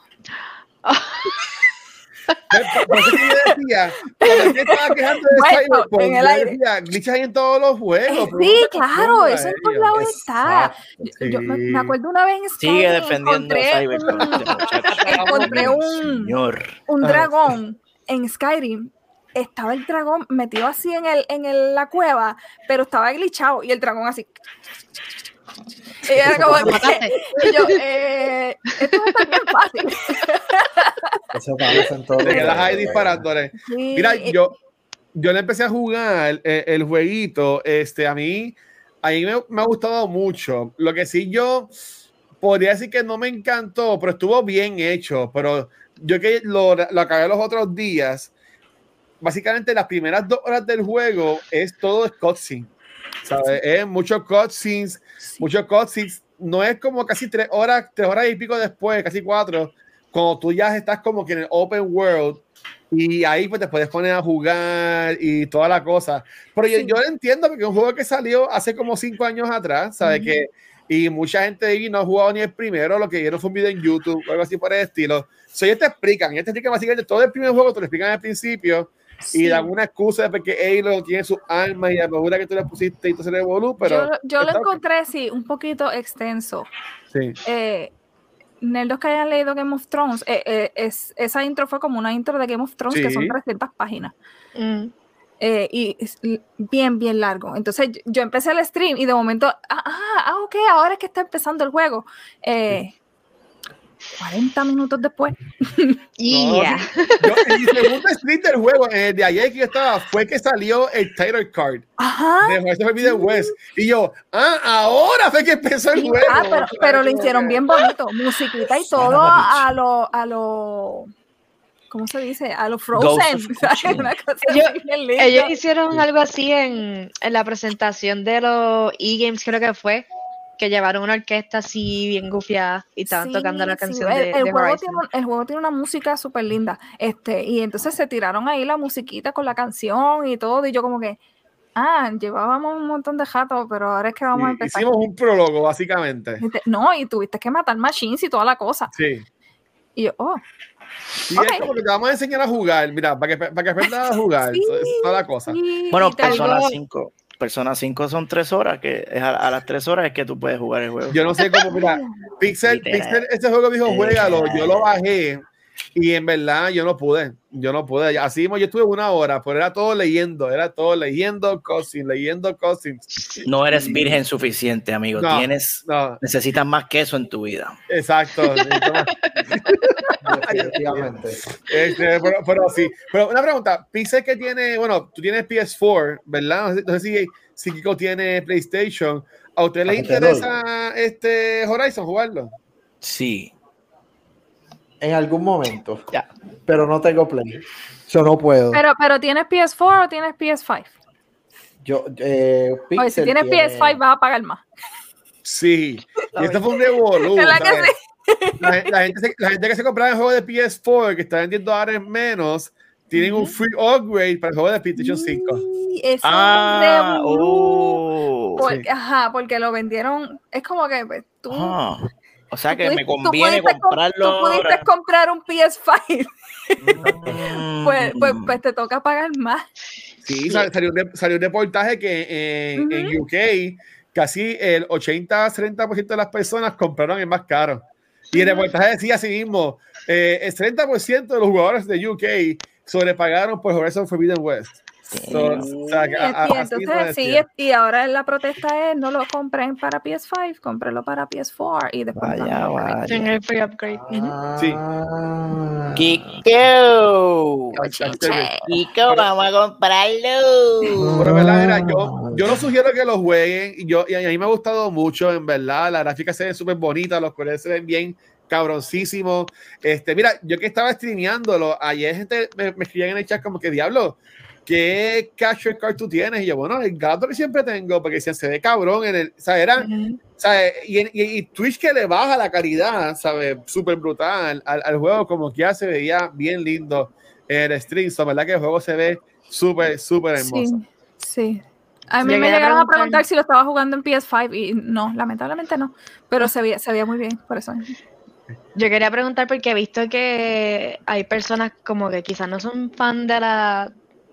Por- por eso que yo decía, cuando yo estaba quejando de Bueno, Cyberpunk, en el yo aire. decía, glitches hay en todos los juegos. pero Sí, claro, eso en todos lados está. Yo me, acuerdo una vez en Sigue Skyrim defendiendo encontré un- este muchacho. encontré Dios, un- Señor. un Ah. dragón en Skyrim. Estaba el dragón metido así en, el, en el- la cueva, pero estaba glitchado y el dragón así. Y era como ¿Lo mataste? y yo, eh, esto va a estar bien fácil. Eso pasa en todo. Te quedas ahí disparándole. Sí, Mira, yo, yo le empecé a jugar eh, el jueguito. Este, a mí, a mí me, me ha gustado mucho. Lo que sí yo podría decir que no me encantó, pero estuvo bien hecho. Pero yo que lo, lo acabé los otros días, básicamente las primeras dos horas del juego es todo cutscene. ¿sabes? Es muchos cutscenes, sí. muchos cutscenes. No es como casi tres horas, tres horas y pico después, casi cuatro, cuando tú ya estás como que en el open world y ahí pues te puedes poner a jugar y toda la cosa. Pero yo, Sí. yo lo entiendo porque es un juego que salió hace como cinco años atrás, ¿sabes? Ujú. que, y mucha gente ahí no ha jugado ni el primero, lo que vieron fue un video en YouTube o algo así por el estilo. So, ellos te explican, ellos te explican básicamente todo el primer juego, te lo explican al principio y Sí. dan una excusa de porque Halo tiene sus armas y la armadura que tú le pusiste y todo se le evolú, pero... yo, yo lo encontré, sí, un poquito extenso. Sí. Eh, nerdos que hayan leído Game of Thrones, eh, eh, es, esa intro fue como una intro de Game of Thrones que son Sí. 300 páginas. Mm. eh, y es bien, bien largo. Entonces yo, yo empecé el stream y de momento, ah, ah, ah, ok, ahora es que está empezando el juego. Eh, 40 minutos después. Yeah. Yo, en mi segundo stream del juego, eh, de ayer que yo estaba, fue que salió el title card Ajá. de Forbidden West. Y yo, ah, ahora fue que empezó el Sí, juego. ah, pero, pero lo hicieron bien bonito, musiquita y todo a lo, a lo, ¿cómo se dice? A lo Ghost Frozen, Ellos-. Ellos hicieron algo así en, en la presentación de los e-games, creo que fue, que llevaron una orquesta así bien gufiada y estaban Sí, tocando la sí, canción el, de, el de juego tiene, el juego tiene una música súper linda. Este, y entonces se tiraron ahí la musiquita con la canción y todo. Y yo como que, ah, llevábamos un montón de jato, pero ahora es que vamos a Sí, empezar. hicimos un prólogo, básicamente. No, y tuviste que matar machines y toda la cosa. Sí. Y yo, oh, Y Ok. es como que te vamos a enseñar a jugar, mira, para que, para que aprendas a jugar. Sí. Toda la cosa. sí, Bueno, Persona algo- 5. Persona 5 son 3 horas, que es a, a las 3 horas es que tú puedes jugar el juego. Yo no sé cómo, mira, Pixel. Pixel, este juego dijo, juégalo, yo lo bajé y en verdad yo no pude, yo no pude. Así mismo yo estuve una hora, pero era todo leyendo, era todo leyendo cosas, leyendo cosas. No eres virgen suficiente, amigo. No. Tienes, No, necesitas más queso en tu vida. exacto. Definitivamente. Este, pero, pero sí, pero una pregunta, Pixel que tiene, bueno, tú tienes PS4, ¿verdad? No sé, si, si Kiko tiene PlayStation. ¿A usted le que te interesa este Horizon jugarlo? Sí. En algún momento. Ya. Pero no tengo Play. Yo no puedo. Pero, pero ¿tienes PS4 o tienes PS5? Yo, eh, Oye, si tienes tiene- PS5 vas a pagar más. Sí, y esto fue un revolú. ¿Verdad que ¿sabes? La, la gente la gente que se compraba el juego de PS4 que está vendiendo ahora en menos, tienen un free upgrade para el juego de PlayStation 5. Sí, eso es Ah, un oh. Porque- Ajá, porque lo vendieron. Es como que pues, tú. Ah. O sea que me pudiste- conviene comprarlo Tú pudiste ahora. comprar un PS5, pues, pues, Mm. pues te toca pagar más. Sí, sal- salió, salió un reportaje que en, en UK casi el 80-30% de las personas compraron el más caro. Y el reportaje decía así mismo, eh, el 30% de los jugadores de UK sobrepagaron por Horizon Forbidden West. So, o sea, que Y, a- a- y así entonces, lo sí, decía. y ahora la protesta es no lo compren para PS5, cómprenlo para PS4 y después Vaya, vaya. En el free upgrade. Sí. Ah. Kiko. Kiko, vamos a comprarlo. Pero, ¿verdad? Mira, yo, yo no sugiero que lo jueguen. Y, yo, y a mí me ha gustado mucho, en verdad. La gráfica se ven súper bonita, los colores se ven bien cabroncísimos. Este, mira, yo que estaba streameándolo, ayer gente me, me escribían en el chat como que, diablo, ¿qué capture card tú tienes? Y yo, bueno, el gato que siempre tengo, porque decían, se ve cabrón en el, o sea, era, sea, y, y- y Twitch que le baja la calidad, ¿sabes? Súper brutal al, al juego, como que ya se veía bien lindo en el stream, so, ¿verdad? Que el juego se ve súper, súper hermoso. Sí, sí. A mí Llegué me a llegaron a preguntar- preguntar si lo estaba jugando en PS5 y no, lamentablemente no. Pero se veía, se veía muy bien, por eso. Yo quería preguntar porque he visto que hay personas como que quizás no son fan de la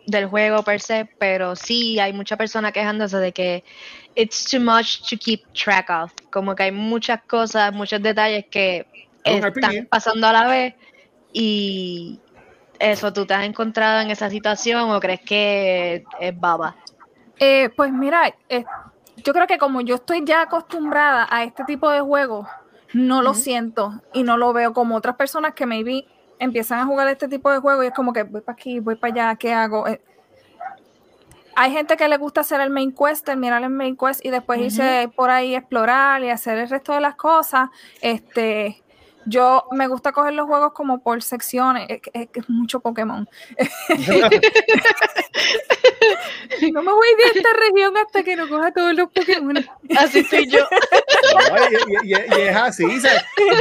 del juego per se, pero sí hay muchas personas quejándose de que it's too much to keep track of. Como que hay muchas cosas, muchos detalles que están pasando a la vez y eso, ¿tú te has encontrado en esa situación o crees que es baba? Eh, pues mira, eh, yo creo que como yo estoy ya acostumbrada a este tipo de juegos, no lo siento y no lo veo como otras personas que maybe empiezan a jugar este tipo de juegos y es como que voy para aquí, voy para allá, ¿qué hago? Eh, hay gente que le gusta hacer el main quest, terminar el main quest y después irse por ahí a explorar y hacer el resto de las cosas. Este, yo me gusta coger los juegos como por secciones, es, que- es es mucho Pokémon. no me voy de esta región hasta que no coja todos los Pokémon. Así estoy yo. No, y, y- y- y es así.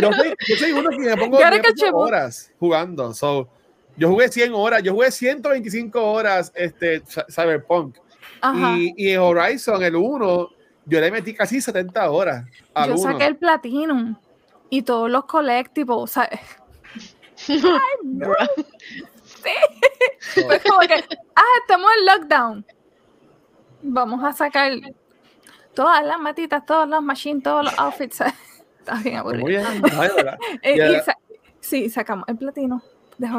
Yo, soy, yo soy uno que me pongo, me horas jugando. So, yo jugué 100 horas, yo jugué 125 horas este, Cy- Cyberpunk. Ajá. Y, y en Horizon, el 1, yo le metí casi 70 horas al Yo 1. saqué el Platinum y todos los collectibles, ¿sabes? Bro. Fue como que, ah, estamos en lockdown. Vamos a sacar todas las matitas, todos los machines, todos los outfits. Está bien aburrido. Muy bien. Ay, ¿verdad? Eh, Ya. y sa- sí, sacamos el platino.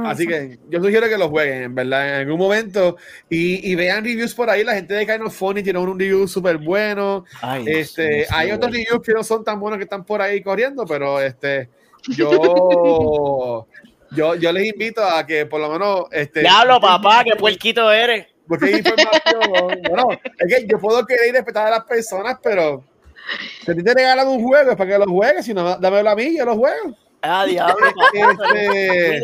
Así que yo sugiero que lo jueguen, en verdad, en algún momento. Y, y vean reviews por ahí. La gente de Kind of Funny tiene un review súper bueno. Ay, Este, hay sí, otros reviews que no son tan buenos que están por ahí corriendo, pero este, yo, yo, yo les invito a que por lo menos. Este, Diablo, papá, qué puerquito eres. Porque hay información. bueno, es que yo puedo querer y respetar a las personas, pero si te regalan un juego es para que lo juegues, si no, dámelo a mí, yo lo juego. Ah, diablo, papá. Este,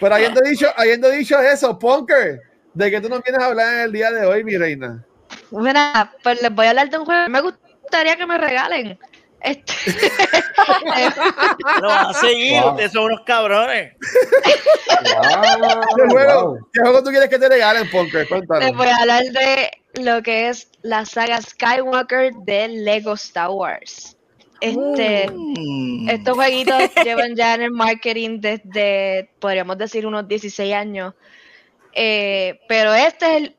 pero habiendo dicho, habiendo dicho eso, Punker, ¿de qué tú nos vienes a hablar en el día de hoy, mi reina? Mira, pues les voy a hablar de un juego. Me gustaría que me regalen. Este, Lo vas a seguir, Wow. ustedes son unos cabrones. ¿Qué juego, ¿Qué juego tú quieres que te regalen, Punker? Cuéntanos. les voy a hablar de lo que es la saga Skywalker de Lego Star Wars. Este, Mm. estos jueguitos llevan ya en el marketing desde, podríamos decir, unos 16 años. Eh, pero este es el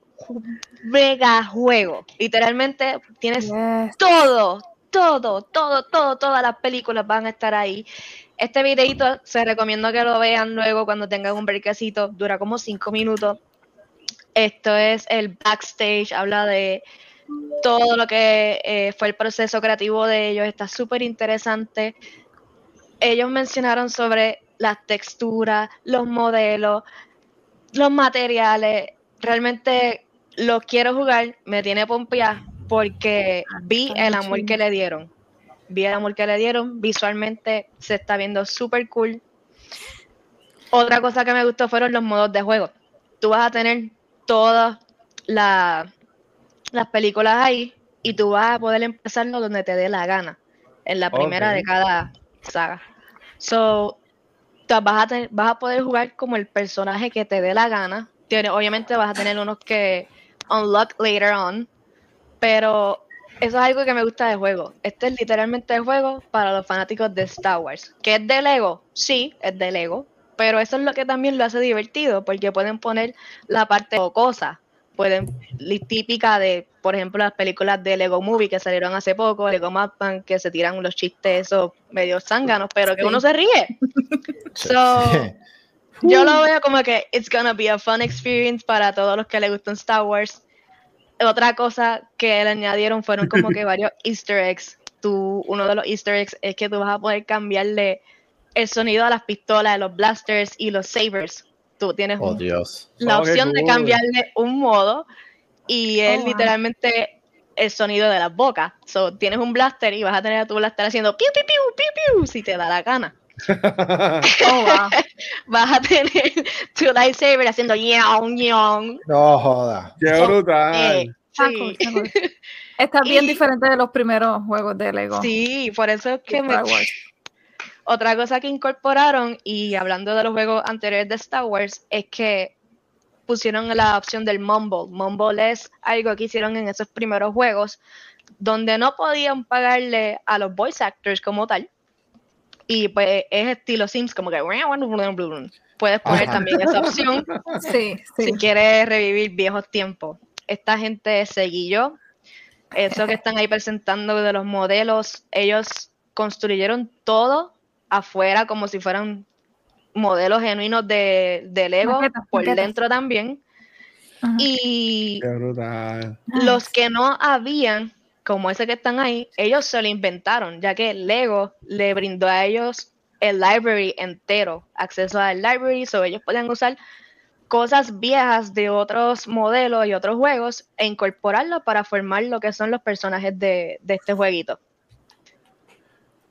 mega juego. Literalmente tienes Yes. todo, todo, todo, todo, todas las películas van a estar ahí. Este videito se recomiendo que lo vean luego cuando tengan un breakcito, dura como cinco minutos. Esto es el backstage, habla de todo lo que eh, fue el proceso creativo de ellos, está súper interesante. Ellos mencionaron sobre las texturas, los modelos, los materiales. Realmente los quiero jugar, me tiene pompeada porque vi el amor que le dieron. Vi el amor que le dieron, visualmente se está viendo súper cool. Otra cosa que me gustó fueron los modos de juego. Tú vas a tener todas la- las películas ahí y tú vas a poder empezarlo donde te dé la gana, en la primera de cada saga. So, tú vas a, tener- vas a poder jugar como el personaje que te dé la gana. Tiene- obviamente vas a tener unos que unlock later on, pero eso es algo que me gusta del juego. Este es literalmente el juego para los fanáticos de Star Wars. ¿Que es de Lego? Sí, es de Lego. Pero eso es lo que también lo hace divertido, porque pueden poner la parte cosa. Pueden, típica de, por ejemplo, las películas de Lego Movie que salieron hace poco, Lego Mapman, que se tiran los chistes esos medio zánganos, pero que Sí. uno se ríe. So, yo lo veo como que it's gonna be a fun experience para todos los que les gustan Star Wars. Otra cosa que le añadieron fueron como que varios Easter eggs. Tú, uno de los Easter eggs es que tú vas a poder cambiarle el sonido a las pistolas, los blasters y los sabers. Tú tienes Oh, un- Dios. la Oh, opción de cambiarle un modo y es Oh, wow. literalmente el sonido de las bocas. So, tienes un blaster y vas a tener a tu blaster haciendo piu piu piu piu piu si te da la gana. Oh, wow. Vas a tener tu lightsaber haciendo yawn yawn. No joda. ¡Qué So, brutal! Eh, Está sí. cool, está cool. Está bien Y- diferente de los primeros juegos de Lego. Sí, por eso es que me... Otra cosa que incorporaron, y hablando de los juegos anteriores de Star Wars, es que pusieron la opción del Mumble. Mumble es algo que hicieron en esos primeros juegos, donde no podían pagarle a los voice actors como tal. Y pues es estilo Sims, como que... Puedes poner Ajá. también esa opción Sí, sí. si quieres revivir viejos tiempos. Esta gente se guilló. Eso que están ahí presentando de los modelos, ellos construyeron todo afuera como si fueran modelos genuinos de, de Lego, Maquetas, por maquetas. dentro también. Ajá. Y ¡Qué brutal! los que no habían, como ese que están ahí, ellos se lo inventaron, ya que Lego le brindó a ellos el library entero, acceso al library, so ellos podían usar cosas viejas de otros modelos y otros juegos e incorporarlo para formar lo que son los personajes de, de este jueguito.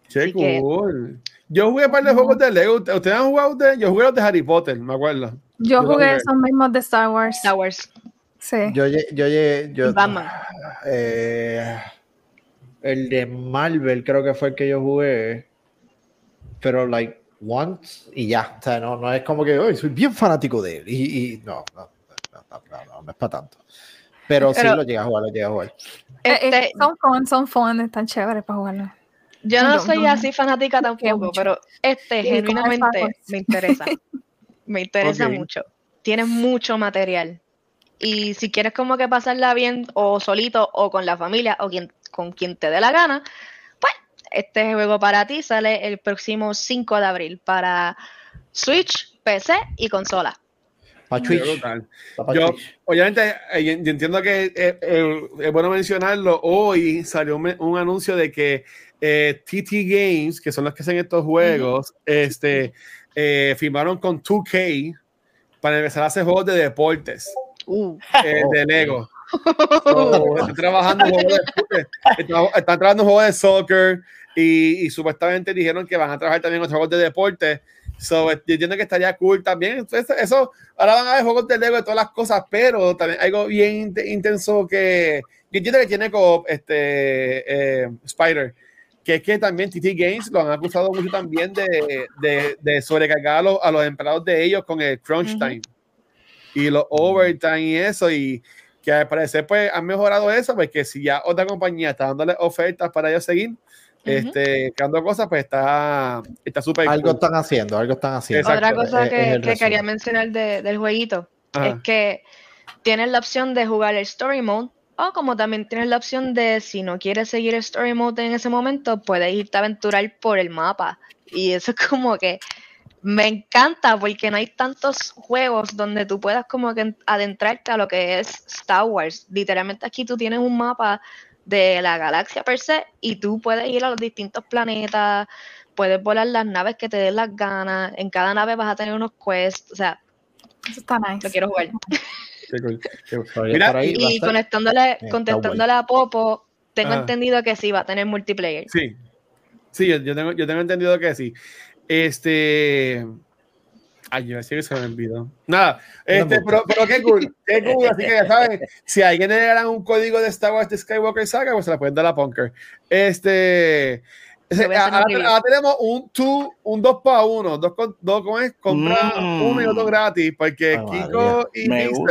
Qué Así que- cool. Yo jugué un par de juegos de Lego. ¿Ustedes han jugado de? Yo jugué los de Harry Potter, me acuerdo. Yo Yo jugué esos mismos de Star Wars. Star Wars. Sí. Yo, yo, yo, Batman. eh, el de Marvel creo que fue el que yo jugué, pero like once y ya. O sea, no, no es como que "Ay, soy bien fanático de él. Y, y no, no, no, no, no, no, no es para tanto. Pero, sí lo llegué a jugar, lo llegué a jugar. Eh, eh, Este, son fun, son fun, están chéveres para jugarlo. Yo no no, soy no, así fanática tampoco, pero este Sí, genuinamente me interesa. Me interesa mucho. Tienes mucho material. Y si quieres como que pasarla bien o solito o con la familia o quien, con quien te dé la gana, pues este juego para ti sale el próximo 5 de abril para Switch, PC y consola. Para Twitch. Yo, obviamente, eh, yo entiendo que eh, eh, es bueno mencionarlo. Hoy salió un, un anuncio de que eh, TT Games, que son los que hacen estos juegos, este, eh, firmaron con 2K para empezar a hacer juegos de deportes, Uh. eh, de Lego. So, están trabajando juegos de, están, están trabajando juegos de soccer y, y supuestamente dijeron que van a trabajar también otros juegos de deporte. So, yo entiendo que estaría cool también. Entonces, eso, ahora van a haber juegos de Lego de todas las cosas, pero también algo bien int- intenso que yo entiendo que tiene como este eh, Spider, que es que también TT Games lo han acusado mucho también de, de, de sobrecargar a los, a los empleados de ellos con el crunch time y los overtime y eso y que al parecer pues han mejorado eso porque si ya otra compañía está dándole ofertas para ellos seguir este creando cosas pues está está súper Algo cool. están haciendo, algo están haciendo. Exacto, Otra cosa Es- que, es el que quería mencionar de- del jueguito Ajá. es que tienes la opción de jugar el Story Mode o como también tienes la opción de si no quieres seguir el Story Mode en ese momento, puedes irte a aventurar por el mapa. Y eso es como que me encanta porque no hay tantos juegos donde tú puedas como que adentrarte a lo que es Star Wars. Literalmente aquí tú tienes un mapa de la galaxia per se y tú puedes ir a los distintos planetas, puedes volar las naves que te den las ganas, en cada nave vas a tener unos quests, o sea, Eso está nice. lo quiero jugar. Qué cool, qué cool. Mira, Y estar. conectándole, está contestándole a Popo, tengo Ajá. entendido que sí va a tener multiplayer. Sí, sí, yo, yo tengo, yo tengo entendido que sí. Este. Ay, yo decía que se me olvidó. Nada, este, pero, pero qué cool, qué cool. Así que ya saben, si a alguien le dan un código de Star Wars de Skywalker Saga, pues se la pueden dar a Punker. Este. Hacer ahora, tenemos un 2 un dos para uno, dos, con- dos ¿cómo es? Compra Mm. uno y otro gratis, porque Kiko y Me eso.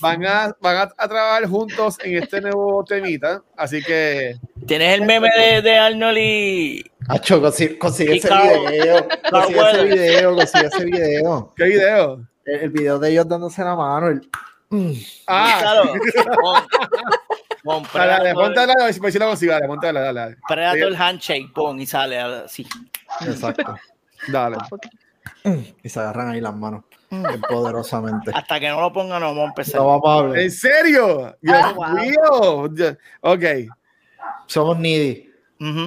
van a, van a, a trabajar juntos en este nuevo temita. Así que Tienes el meme de, de Arnold y. Acho, consigue, ese video, consigue ese video, consigue ese video. ¿qué video? El, el video de ellos dándose la mano. el-. Ah, Claro, con- con Dale, dale, Predator- ponte a hablar, a ver si, a ver si lo consigo. Dale, ponte a hablar, dale, dale. Predator handshake, pon y sale así. Exacto. Dale. Y se agarran ahí las manos. poderosamente. Hasta que no lo pongan, no vamos a empezar. No vamos a hablar. ¿En serio? Dios Ah, wow. mío. Ya- Ok, Somos needy.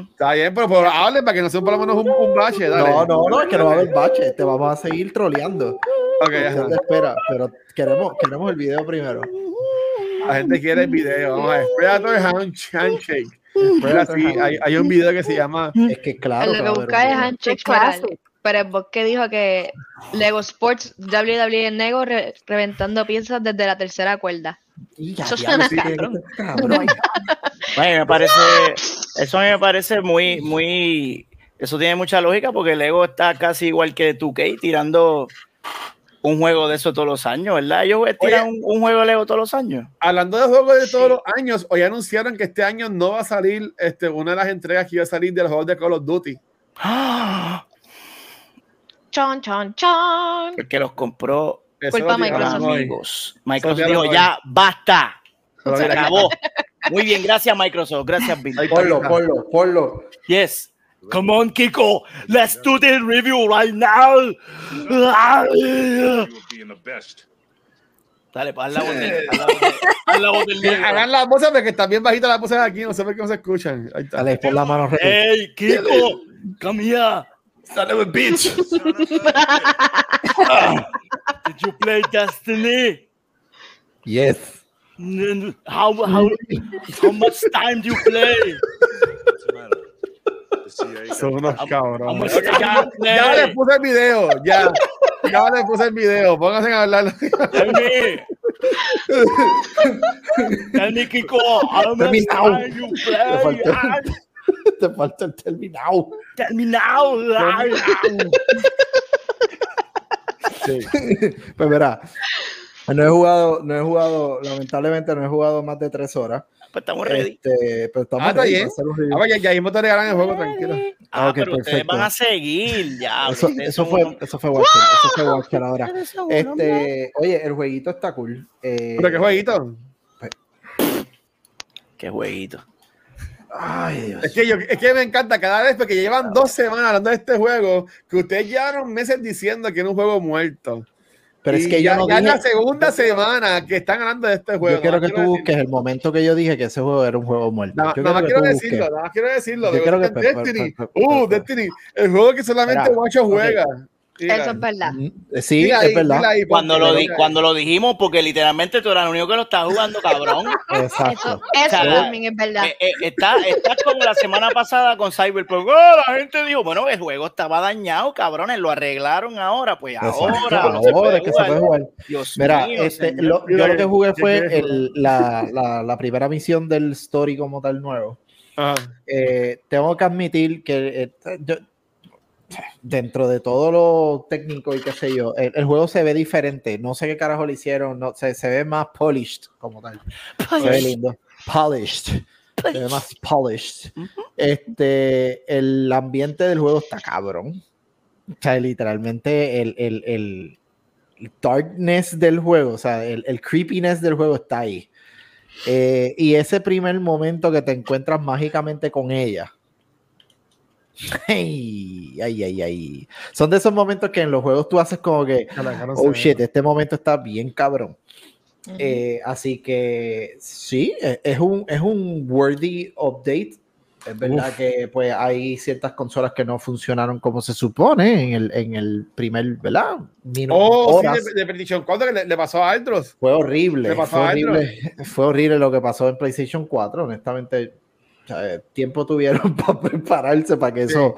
Está bien, pero, pero hablen para que no sea por lo menos un, un bache. Dale. No, no, no, es que no va a haber bache. Te vamos a seguir troleando. Ok, ajá. Usted espera, pero queremos, queremos el video primero. La gente quiere el video. Vamos a ver. Predator hand- Handshake. Hay, hay un video que se llama. Es que claro. lo que busca es handshake para- Pero el bot que dijo que Lego Sports WWE Nego re- reventando piezas desde la tercera cuerda. Ya, Eso suena sí, cabrón. me parece, eso me parece muy, muy, eso tiene mucha lógica porque Lego está casi igual que 2K tirando un juego de eso todos los años, ¿verdad? Ellos tiran un, un juego de Lego todos los años. Hablando de juegos de todos Sí. los años, hoy anunciaron que este año no va a salir este, una de las entregas que iba a salir del juego de Call of Duty. ¡Ah! Chon, chon, chon. Porque los compró Culpa Microsoft. amigos. Microsoft dijo, ya, basta. Se acabó. Muy bien, gracias Microsoft. Gracias, Bill. Ponlo, ponlo, ponlo. Yes. Come on, Kiko. Let's do the review right now. You of being the best. Dale, haz la voz del, negro. Hagan las voces porque están bien bajitas las voces aquí, no sé por qué no se escuchan. Ahí está. Dale, pon la mano. Hey, Kiko, come here. Son of a bitch. Did you play Destiny? Yes. How, how, how much time do you play? Son unos cabrones. you Ya le puse el video, ya. Ya le puse el video. Pónganse a hablar. Tell me. Tell me, Kiko, Terminado. Te falta el terminado. Tell me now. Ah, Sí. Pues verá, no he jugado, no he jugado, lamentablemente no he jugado más de tres horas. Pues estamos ready. Este, pero estamos Ah, está bien. Ah, pues ya, ya mismo te regalan el juego, tranquilo. Ah, ok, pero ustedes van a seguir ya. Eso, fue, eso fue Watcher, eso fue Watcher ahora. Este, oye, el jueguito está cool. Eh, ¿Pero qué jueguito? Qué jueguito. Ay, Dios. Es que, yo, es que me encanta cada vez porque llevan dos semanas hablando de este juego que ustedes llevaron meses diciendo que era un juego muerto. Pero es que ya, yo no ya dije, la segunda semana que están hablando de este juego. yo quiero que tú busques el momento que yo dije que ese juego era un juego muerto. Nada, Yo nada más quiero decirlo, nada más quiero decirlo. Yo quiero que- Destiny. Uh, Destiny. El juego que solamente Guacho juega. Eso es verdad. Mm, Sí, Dile ahí, es verdad. ahí, Cuando lo, di- cuando lo dijimos, porque literalmente tú eras el único que lo estaba jugando, cabrón. Exacto. Eso, eso sea, también es verdad. Eh, eh, está, está como la semana pasada con Cyberpunk. Oh, la gente dijo, bueno, el juego estaba dañado, cabrones, lo arreglaron ahora, pues ahora. Ahora, es que se puede jugar. Dios Mira, mío, este, lo- yo lo que jugué ¿Qué fue el- la, la, la primera misión del story como tal nuevo. Ajá. Eh, tengo que admitir que eh, yo- dentro de todo lo técnico y qué sé yo, el, el juego se ve diferente. No sé qué carajo le hicieron, no, se, se ve más polished como tal. Se ve lindo. Polished. Se ve más polished. Este, el ambiente del juego está cabrón. O sea, literalmente el, el, el darkness del juego, o sea, el, el creepiness del juego está ahí. Eh, y ese primer momento que te encuentras mágicamente con ella. Ay, ay, ay, ay. Son de esos momentos que en los juegos tú haces como que, oh shit, este momento está bien cabrón. Eh, así que sí, e- es un, es un worthy update. Es verdad que pues hay ciertas consolas que no funcionaron como se supone en el, en el primer, ¿verdad? Minuto, Oh, sí, horas. de, de Prediction 4 que le, le pasó a Aldros. Fue horrible. Le pasó Fue a horrible, fue horrible lo que pasó en PlayStation 4. Honestamente, sea, eh, tiempo tuvieron para prepararse para que Sí. eso.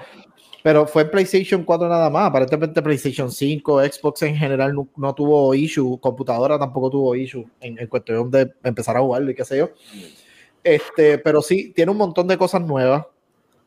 Pero fue en PlayStation 4 nada más. Aparentemente PlayStation 5, Xbox en general no, no tuvo issue. Computadora tampoco tuvo issue en, en cuestión de empezar a jugarlo y qué sé yo. Este, pero sí, tiene un montón de cosas nuevas.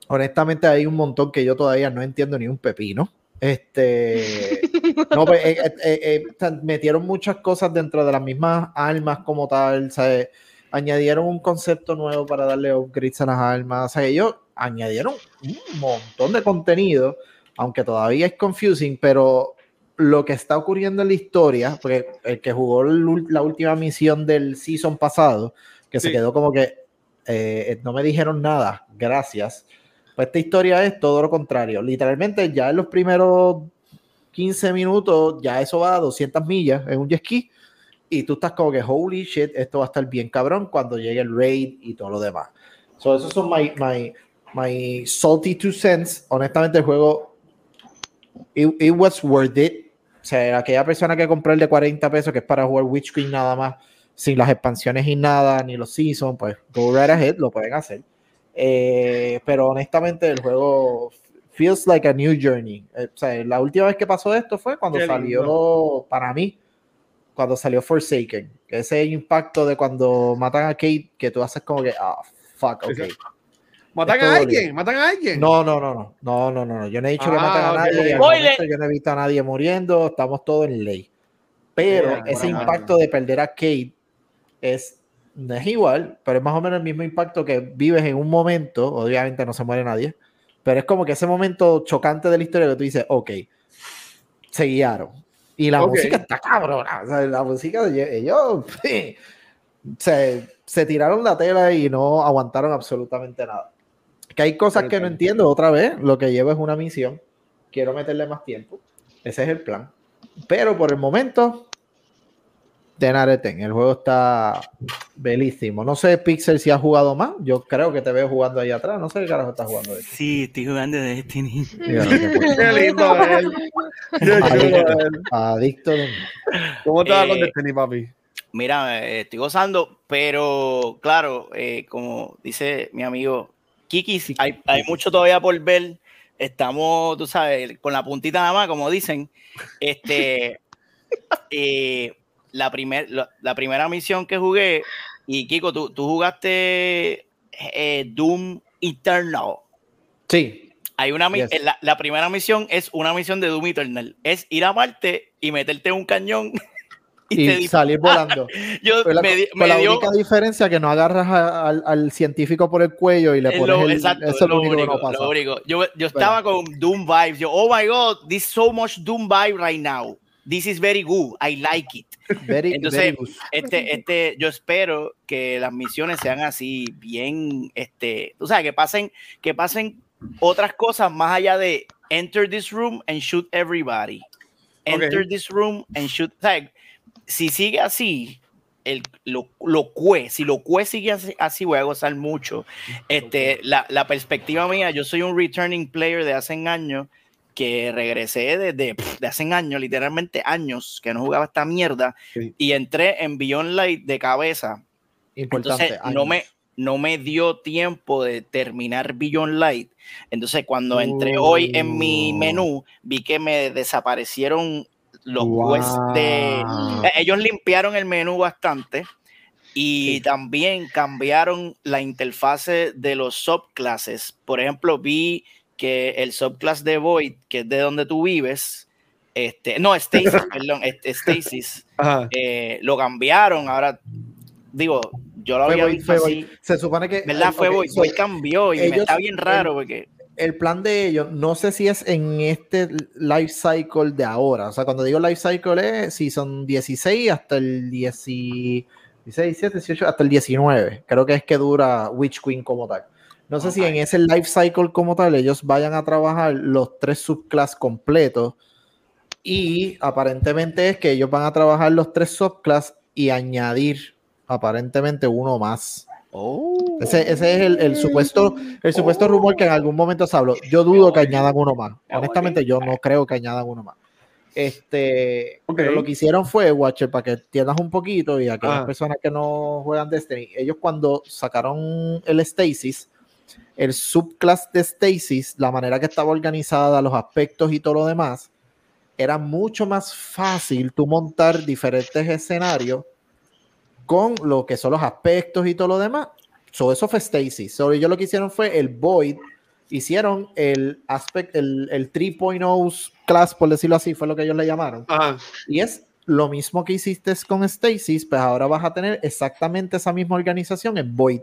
Honestamente, hay un montón que yo todavía no entiendo ni un pepino. Este, no, pues, eh, eh, eh, eh, metieron muchas cosas dentro de las mismas armas como tal, ¿sabes? Añadieron un concepto nuevo para darle upgrades a las armas, o sea, ellos añadieron un montón de contenido, aunque todavía es confusing, pero lo que está ocurriendo en la historia, porque el que jugó la última misión del season pasado, que se Sí. quedó como que eh, no me dijeron nada, gracias. Pues esta historia es todo lo contrario. Literalmente ya en los primeros 15 minutos ya eso va a 200 millas en un jet ski y tú estás como que holy shit, esto va a estar bien cabrón cuando llegue el raid y todo lo demás. So, esos son my, my, my salty two cents. Honestamente el juego it, it was worth it. O sea, aquella persona que compró el de 40 pesos que es para jugar Witch Queen nada más, sin las expansiones y nada, ni los seasons, pues go right ahead, lo pueden hacer. Eh, pero honestamente el juego feels like a new journey. Eh, o sea, la última vez que pasó esto fue cuando salió, para mí, cuando salió Forsaken. Que ese impacto de cuando matan a Kate, que tú haces como que, ah, fuck, ok. ¿Matan Esto a dolió. alguien? ¿Matan a alguien? No, no, no, no, no, no, no, no. Yo no he dicho que Ah, maten a ok. nadie. momento Yo no he visto a nadie muriendo. Estamos todos en ley. Pero Yeah, ese impacto de perder a Kate es no es igual, pero es más o menos el mismo impacto que vives en un momento. Obviamente no se muere nadie, pero es como que ese momento chocante de la historia que tú dices, ok, se guiaron. Y la música está cabrona. O sea, la música ellos se, se tiraron la tela y no aguantaron absolutamente nada. Que hay cosas que no entiendo otra vez. Lo que llevo es una misión. Quiero meterle más tiempo. Ese es el plan. Pero por el momento, 10 out of 10. El juego está belísimo. No sé, Pixel, si has jugado más. Yo creo que te veo jugando ahí atrás. No sé qué carajo estás jugando. Sí, estoy jugando de Destiny. Qué lindo él. Adicto de- ¿Cómo te va con Eh, Destiny, papi? Mira, eh, estoy gozando, pero claro, eh, como dice mi amigo Kiki, hay, hay mucho todavía por ver. Estamos, tú sabes, con la puntita nada más, como dicen. Este, eh, la, primer, la, la primera misión que jugué, y Kiko, tú, tú jugaste eh, Doom Eternal. Sí, Hay una, Yes. eh, la, la primera misión es una misión de Doom Eternal. Es ir a Marte y meterte un cañón y, y, salir volando. Yo Con la, me, con me la dio única diferencia que no agarras a- al, al científico por el cuello y le es pones lo, el, exacto, eso es es lo único que único, no pasa. lo único. Yo, yo estaba con Doom vibes. Yo, oh my god, this so much Doom vibe right now. This is very good. I like it. Very- Entonces, very good. Este, este, yo espero que las misiones sean así, bien, este, tú sabes, que pasen, que pasen otras cosas más allá de enter this room and shoot everybody. Enter Ok. this room and shoot. O sea, si sigue así, el, lo, lo cue, si lo cue sigue así, así, voy a gozar mucho. Este, la, la perspectiva mía, yo soy un returning player de hace años que regresé desde de hace años, literalmente años, que no jugaba esta mierda Sí. y entré en Beyond Light de cabeza. Importante. Entonces no me, no me dio tiempo de terminar Beyond Light. Entonces cuando entré Uh. hoy en mi menú, vi que me desaparecieron los de... Wow. Eh, Ellos limpiaron el menú bastante y Sí. también cambiaron la interfase de los subclasses. Por ejemplo, vi que el subclass de Void, que es de donde tú vives, este, no, Stasis, perdón, Stasis, eh, lo cambiaron. Ahora, digo, yo lo Fue había visto así. Se supone que. ¿Verdad? eh, Fue Void, so, Void cambió y me está bien raro porque el plan de ellos, no sé si es en este life cycle de ahora. O sea, cuando digo life cycle es si son 16 hasta el 10, 16, 17, 18, hasta el 19. Creo que es que dura Witch Queen como tal. No sé si en ese life cycle como tal ellos vayan a trabajar los tres subclass completos. Y aparentemente es que ellos van a trabajar los tres subclass y añadir aparentemente uno más. Ese, ese es el, el supuesto, el supuesto rumor que en algún momento se habló. Yo dudo que añadan uno más. Honestamente, yo no creo que añadan uno más. Este, Ok. pero lo que hicieron fue, Watcher, para que entiendas un poquito y a aquellas Ah. personas que no juegan Destiny, ellos cuando sacaron el Stasis, el subclass de Stasis, la manera que estaba organizada, los aspectos y todo lo demás, era mucho más fácil tú montar diferentes escenarios con lo que son los aspectos y todo lo demás. So, eso fue Stasis. So, ellos lo que hicieron fue el Void. Hicieron el aspect, el, el 3.0 class, por decirlo así, fue lo que ellos le llamaron. Ajá. Y es lo mismo que hiciste con Stasis, pues ahora vas a tener exactamente esa misma organización en Void.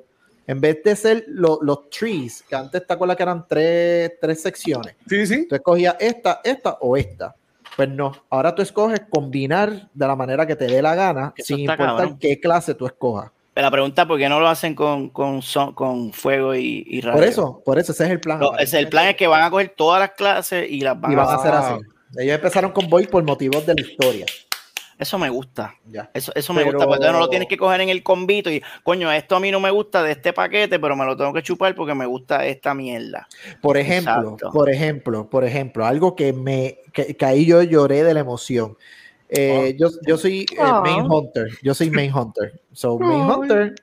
En vez de ser lo- los trees, que antes te acuerdas que eran tres, tres secciones. Sí, sí. Tú escogías esta, esta o esta. Pues no, ahora tú escoges combinar de la manera que te dé la gana, Eso sin importar cabrón. qué clase tú escojas. la pregunta ¿por qué no lo hacen con, con, son- con fuego y, y radio? Por eso, por eso ese es el plan. No, ese- el plan es que van a coger todas las clases y las van, y van a hacer así. Ellos empezaron con Void por motivos de la historia. Eso me gusta. Ya. Eso, eso me Pero- gusta, porque no lo tienes que coger en el convito y, coño, esto a mí no me gusta de este paquete, pero me lo tengo que chupar porque me gusta esta mierda. Por ejemplo, Exacto. por ejemplo, por ejemplo, algo que me que, que ahí yo lloré de la emoción. Eh, yo, yo soy eh, Oh. main hunter, yo soy main hunter. So, main hunter,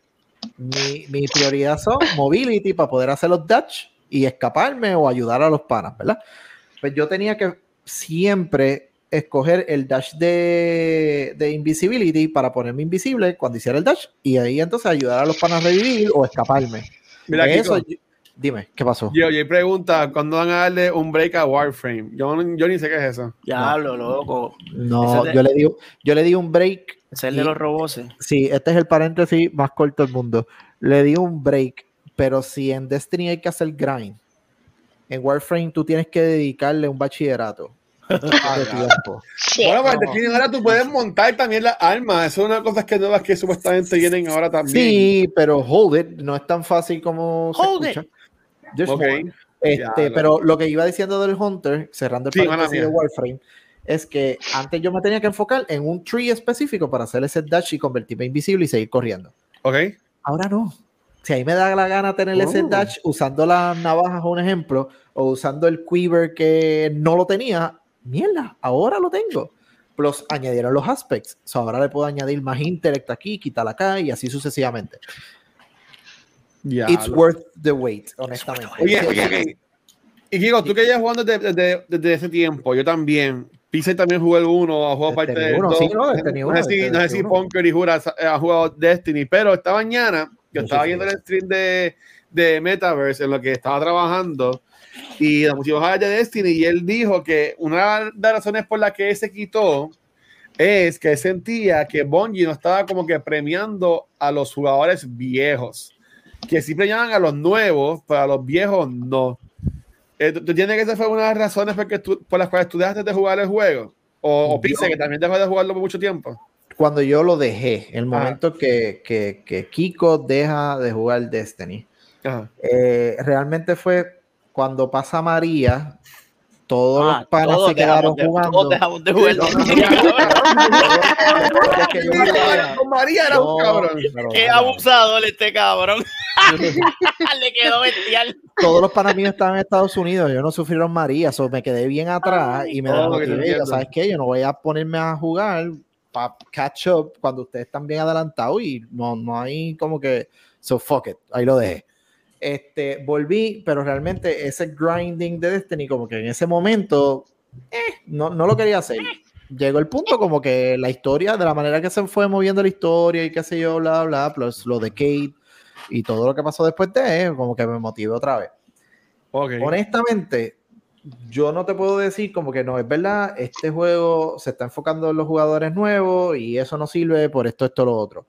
mi, mi prioridad son mobility para poder hacer los dash y escaparme o ayudar a los panas, ¿verdad? Pues yo tenía que siempre escoger el dash de, de invisibility para ponerme invisible cuando hiciera el dash y ahí entonces ayudar a los panas a revivir o escaparme. Mira, Eso, yo- dime, ¿qué pasó? yo, yo pregunta, ¿cuándo van a darle un break a Warframe? Yo, yo ni sé qué es eso. Diablo, loco. No, de- yo le, di, yo le di un break. Es el de los robots. Sí, este es el paréntesis más corto del mundo. Le di un break, pero si en Destiny hay que hacer grind, en Warframe tú tienes que dedicarle un bachillerato de tiempo. Bueno, pues No. de aquí ahora tú puedes montar también las armas. Eso es una cosa que nuevas que supuestamente vienen ahora también. Sí, pero hold it, no es tan fácil como Hold se escucha. More. Este, Ya, pero lo que iba diciendo del Hunter, cerrando el Sí, paréntesis de. Warframe, es que antes yo me tenía que enfocar en un tree específico para hacer ese dash y convertirme invisible y seguir corriendo. Ok. Ahora no. Si ahí me da la gana tener ese Oh. dash usando las navajas, un ejemplo, o usando el quiver que no lo tenía, mierda, ahora lo tengo. Plus añadieron los aspects. So, ahora le puedo añadir más intellect aquí, quitar acá y así sucesivamente. Ya. It's lo- worth the wait, honestamente. Oye, oye, oye. Y Kiko, tú que llevas jugando desde, desde- desde ese tiempo, yo también. Pixel también jugó el 1, ha jugado Destiny parte del 1, 2. sí, no, Destiny no 1, sé si, no sé si 1. Punker y Jura ha, ha jugado Destiny, pero esta mañana yo estaba sí. viendo el stream de, de Metaverse en lo que estaba trabajando y la motivaba de Destiny y él dijo que una de las razones por las que él se quitó es que sentía que Bungie no estaba como que premiando a los jugadores viejos, que sí premiaban a los nuevos, pero a los viejos no. Eh, ¿Tú tú entiendes que esa fue una de las razones por, que tú- por las cuales tú dejaste de jugar el juego? O, o Pixel, que también dejó de jugarlo por mucho tiempo. Cuando yo lo dejé, el Ah. momento que, que, que Kiko deja de jugar Destiny, eh, realmente fue cuando pasa María, todos Ah, los panas todos se quedaron de- jugando. Todos dejamos de jugar. Con María era un cabrón. Qué abusador este cabrón. Le quedó bestial. todos los panas míos estaban en Estados Unidos, yo no sufrieron María, so me quedé bien atrás y me Oh, que te desmotivé. ¿Sabes qué? Yo no voy a ponerme a jugar para catch up cuando ustedes están bien adelantados y no, no hay como que. So fuck it, ahí lo dejé. Este, volví, pero realmente ese grinding de Destiny, como que en ese momento, eh, no, no lo quería hacer. Llegó el punto como que la historia, de la manera que se fue moviendo la historia y qué sé yo, bla, bla, plus lo de Kate y todo lo que pasó después de, eh, como que me motivé otra vez. Honestamente, yo no te puedo decir como que no, es verdad, este juego se está enfocando en los jugadores nuevos y eso no sirve por esto, esto, lo otro.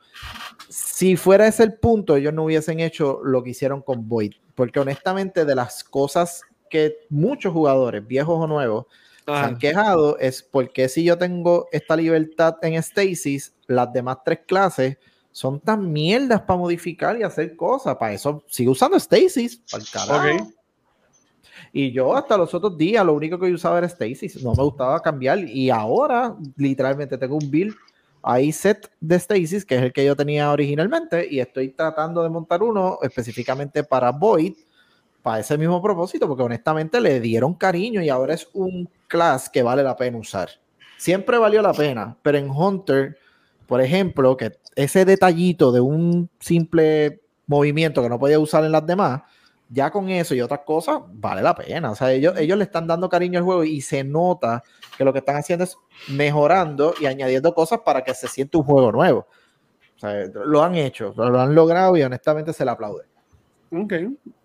Si fuera ese el punto, ellos no hubiesen hecho lo que hicieron con Void, porque honestamente de las cosas que muchos jugadores, viejos o nuevos, se han quejado es porque si yo tengo esta libertad en Stasis, las demás tres clases son tan mierdas para modificar y hacer cosas. Para eso sigo usando Stasis. Para el carajo. Ok. Y yo hasta los otros días lo único que yo usaba era Stasis. No me gustaba cambiar. Y ahora literalmente tengo un build ahí set de Stasis, que es el que yo tenía originalmente. Y estoy tratando de montar uno específicamente para Void. Para ese mismo propósito, porque honestamente le dieron cariño y ahora es un class que vale la pena usar. Siempre valió la pena, pero en Hunter, por ejemplo, que ese detallito de un simple movimiento que no podía usar en las demás, ya con eso y otras cosas, vale la pena. O sea, ellos, ellos le están dando cariño al juego y se nota que lo que están haciendo es mejorando y añadiendo cosas para que se sienta un juego nuevo. O sea, lo han hecho, lo han logrado y honestamente se le aplaude. Ok.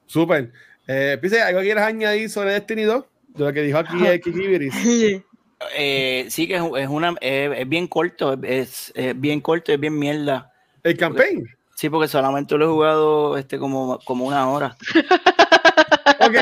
Súper. Eh, Pixel, ¿algo quieres añadir sobre Destiny 2? De lo que dijo aquí Kiki Viris. Eh, sí que es, es una es, es bien corto, es, es bien corto, es bien mierda. El campaign. Sí, porque solamente lo he jugado este como, como una hora. Ok.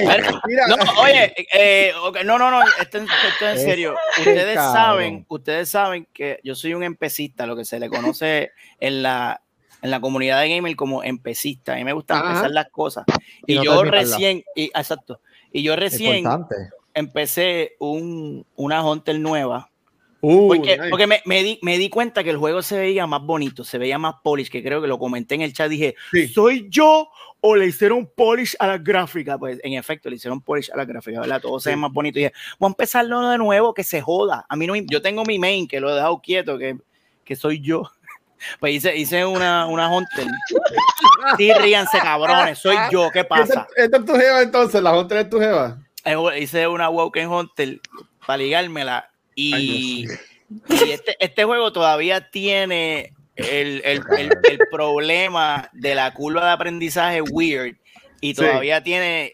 Mira. No, oye, eh, no, no, no, esto, esto es en serio. Ustedes cabrón. saben, ustedes saben que yo soy un empecista, lo que se le conoce en la, en la comunidad de gamer como empecista. A mí me gusta Ajá. empezar las cosas. Y Y, no yo recién, y, exacto, y yo recién empecé un, una Hunter nueva. Uh, Porque, nice. porque me, me di, me di cuenta que el juego se veía más bonito, se veía más polish, que creo que lo comenté en el chat. Dije, Sí. ¿soy yo o le hicieron polish a la gráfica? Pues en efecto, le hicieron polish a la gráfica, ¿verdad? Todo se ve más bonito. Y dije, voy a empezarlo de nuevo, que se joda. A mí no, yo tengo mi main, que lo he dejado quieto, que, que soy yo. Pues hice, hice una, una Hunter. Sí, ríanse, cabrones, soy yo, ¿qué pasa? ¿Esta, esta es tu jeva entonces? ¿La Hunter es tu jeva? Eh, Hice una Woken Hunter para ligármela y, Ay, y este, este juego todavía tiene el, el- el- el problema de la curva de aprendizaje weird y Sí. todavía tiene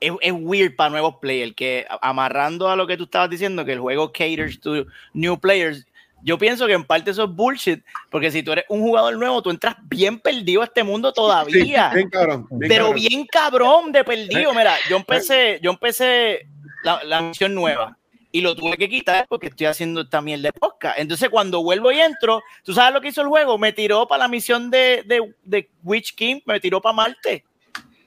es, es weird para nuevos players que amarrando a lo que tú estabas diciendo que el juego caters to new players yo pienso que en parte eso es bullshit porque si tú eres un jugador nuevo tú entras bien perdido a este mundo Sí, todavía bien cabrón. bien pero cabrón. bien cabrón de perdido. Mira, yo empecé, yo empecé la, la misión nueva y lo tuve que quitar porque estoy haciendo mierda de podcast. Entonces, cuando vuelvo y entro, ¿tú sabes lo que hizo el juego? Me tiró para la misión de, de, de Witch King, me tiró para Marte.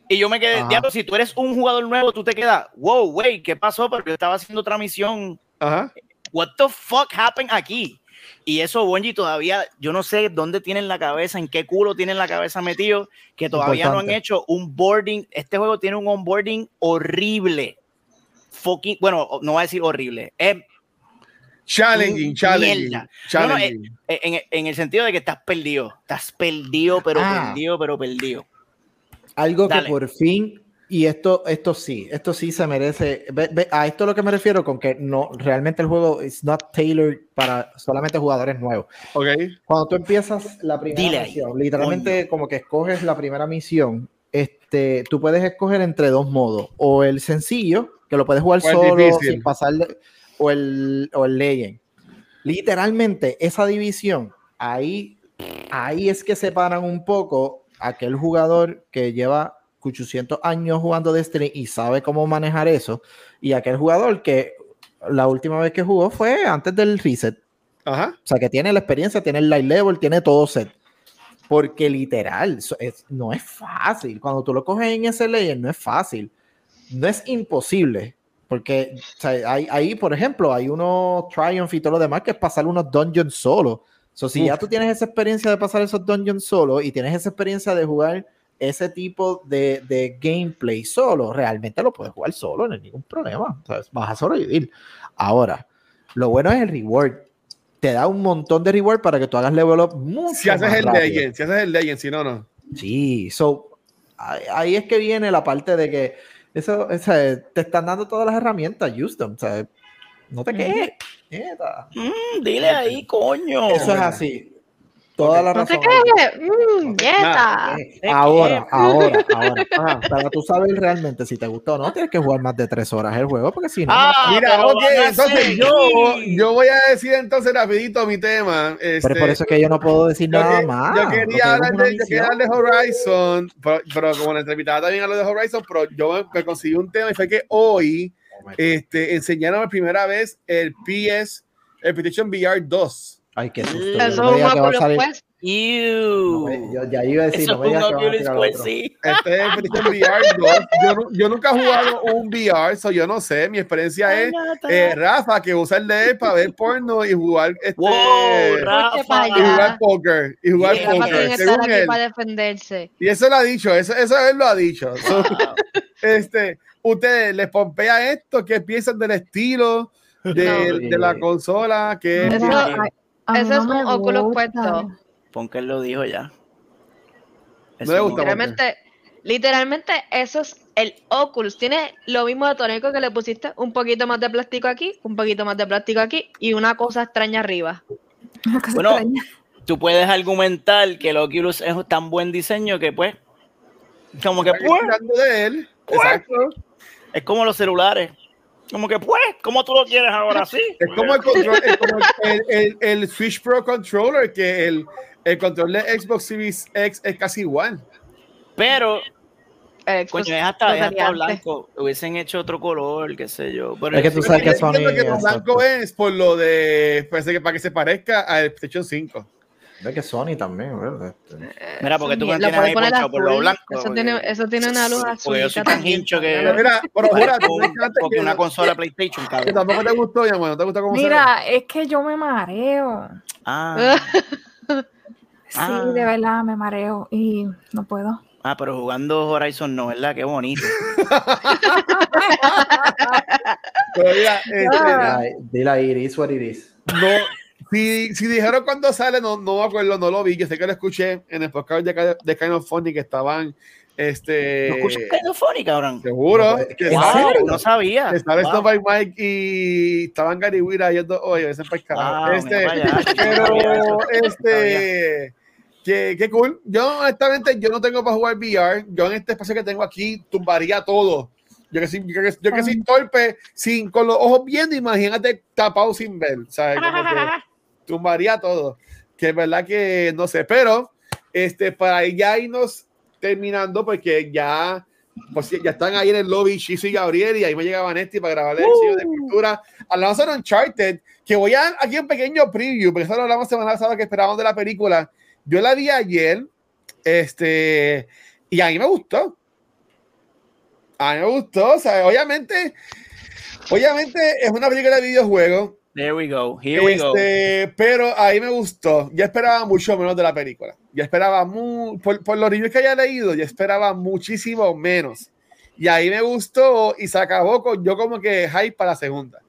Y yo me quedé, Ajá. diablo, si tú eres un jugador nuevo, tú te quedas, wow, güey, ¿qué pasó? Porque yo estaba haciendo otra misión Ajá. what the fuck happened aquí? Y eso Bungie todavía, yo no sé dónde tienen la cabeza, en qué culo tienen la cabeza metido, que todavía no han hecho un boarding. Este juego tiene un onboarding horrible. Fucking, bueno, no voy a decir horrible. Es Challenging, Mm, challenging. mierda. challenging. en, en el sentido de que estás perdido. Estás perdido, pero Ah. perdido, pero perdido. Algo Dale. que por fin, y esto, esto sí, esto sí se merece. ve- ve, a esto es lo que me refiero con que no, realmente el juego is not tailored para solamente jugadores nuevos. Ok. Cuando tú empiezas la primera Dile ahí, misión, literalmente como que escoges la primera misión, este, tú puedes escoger entre dos modos, o el sencillo, que lo puedes jugar el solo, sin pasarle, o el, o el Legend. Literalmente, esa división, ahí, ahí es que separan un poco aquel jugador que lleva 800 años jugando Destiny y sabe cómo manejar eso, y aquel jugador que la última vez que jugó fue antes del reset. Ajá. O sea, que tiene la experiencia, tiene el light level, tiene todo set. Porque literal, es- no es fácil. Cuando tú lo coges en ese layer, no es fácil. No es imposible. Porque o sea, hay, ahí, por ejemplo, hay unos Triumph y todo lo demás que es pasar unos dungeons solo. So, si ya Uf. tú tienes esa experiencia de pasar esos dungeons solo y tienes esa experiencia de jugar ese tipo de, de gameplay solo, realmente lo puedes jugar solo, no hay ningún problema. Sea, vas a sobrevivir. Ahora, lo bueno es el reward. Te da un montón de reward para que tú hagas level up mucho Si haces más el rápido. Legend, si haces el Legend, si no, no. Sí, so, ahí es que viene la parte de que eso, o sea, te están dando todas las herramientas, use them, o sea, no te quejes. Mm, dile ahí, coño. Eso es así. Toda la No razón. Mm. Eh, Ahora, ahora, ahora. Para tú saber realmente si te gustó o no, tienes que jugar más de tres horas el juego, porque si no, Ah, Mira, pero ok, entonces yo, yo voy a decir entonces rapidito mi tema. pero Este, es por eso es que yo no puedo decir yo, nada que- más. yo quería hablar de, yo quería de Horizon, pero, pero como la entrevistada también habló de Horizon, pero yo me, me conseguí un tema y fue que hoy este, enseñaron por primera vez el PS, el PlayStation VR 2. Ay, qué susto. Eso no Eso me es que va a salir- no yo ya iba a decir, Eso no me digas que van a Oculus tirar Quest, otro. sí. Este es PlayStation VR 2. Yo, yo nunca he jugado un VR, so yo no sé. Mi experiencia es eh, Rafa, que usa el LED para ver porno y jugar este, Wow, y Rafa. para jugar póker. Y jugar Yeah, Rafa póker, tiene que estar según aquí él. para defenderse. Y eso lo ha dicho, eso, eso él lo ha dicho. So, este, ustedes les pompea esto, ¿qué piensan del estilo de, No. de la consola? Que Sí. A Ese no es me un Oculus gusta. puesto. Pon que él lo dijo ya. No le gusta, Literalmente, literalmente, eso es el Oculus. Tiene lo mismo de Tónico que le pusiste un poquito más de plástico aquí, un poquito más de plástico aquí y una cosa extraña arriba. Una cosa Bueno, extraña. Tú puedes argumentar que el Oculus es tan buen diseño que pues, como que pues, hablando de él, Pues. exacto. es como los celulares. Como que pues, ¿cómo tú lo quieres ahora sí? Es como el control, es como el, el- el Switch Pro Controller, que el, el control de Xbox Series X es casi igual. Pero, Eh, coño, es hasta, es hasta blanco. Hubiesen hecho otro color, qué sé yo. Pero Es que tú sabes que Sony blanco es por lo de, parece que para que se parezca al PlayStation 5. Ve que Sony también, ¿verdad? Este, Mira, porque tú Lo mantienes ahí poner ponchado por lo blanco. Eso porque- tiene, eso tiene una luz azul. Porque yo soy tan hincho que- Pero mira, pero jura, porque que, una consola PlayStation, cabrón. tampoco te gustó, mi amor, no te gusta cómo se ve. Mira, es que yo me mareo. Ah, Sí, Ah. de verdad me mareo y no puedo. ah, pero jugando Horizon no, ¿verdad? Qué bonito. Pero mira, este, Dile ahí, it is what it is. no, si, si dijeron cuando sale, no, no me acuerdo, no lo vi. Yo sé que lo escuché en el podcast de, de Kind of Funny que estaban, este, ¿Lo escuchas Funny, cabrón? seguro, No, que ¿en Wow, sabe- no sabía. que estaba Wow. By Mike y estaban Gary Wira yendo hoy, a veces carajo. Wow, este, no pero, este, que, que cool. Yo, honestamente, yo no tengo para jugar VR. Yo en este espacio que tengo aquí tumbaría todo. Yo que, soy, yo que, yo que soy torpe, sin, con los ojos viendo, imagínate tapado sin ver, ¿sabes? Como que tumbaría todo. Que es verdad que no sé, pero este, para ya irnos terminando, porque ya, pues, ya están ahí en el lobby Shizu y Gabriel, y ahí me llega Vanetti para grabar el sello de cultura. Hablamos de Uncharted, que voy a aquí un pequeño preview, porque eso lo hablamos semana pasada que esperábamos de la película. Yo la vi ayer, este, y a mí me gustó. A mí me gustó, o sea, obviamente, obviamente es una película de videojuegos. There we go. Here we go. Este, pero ahí me gustó. Yo esperaba mucho menos de la película. Yo esperaba, mu por, por los reviews que haya leído, yo esperaba muchísimo menos. Y ahí me gustó y se acabó con yo como que hype para la segunda.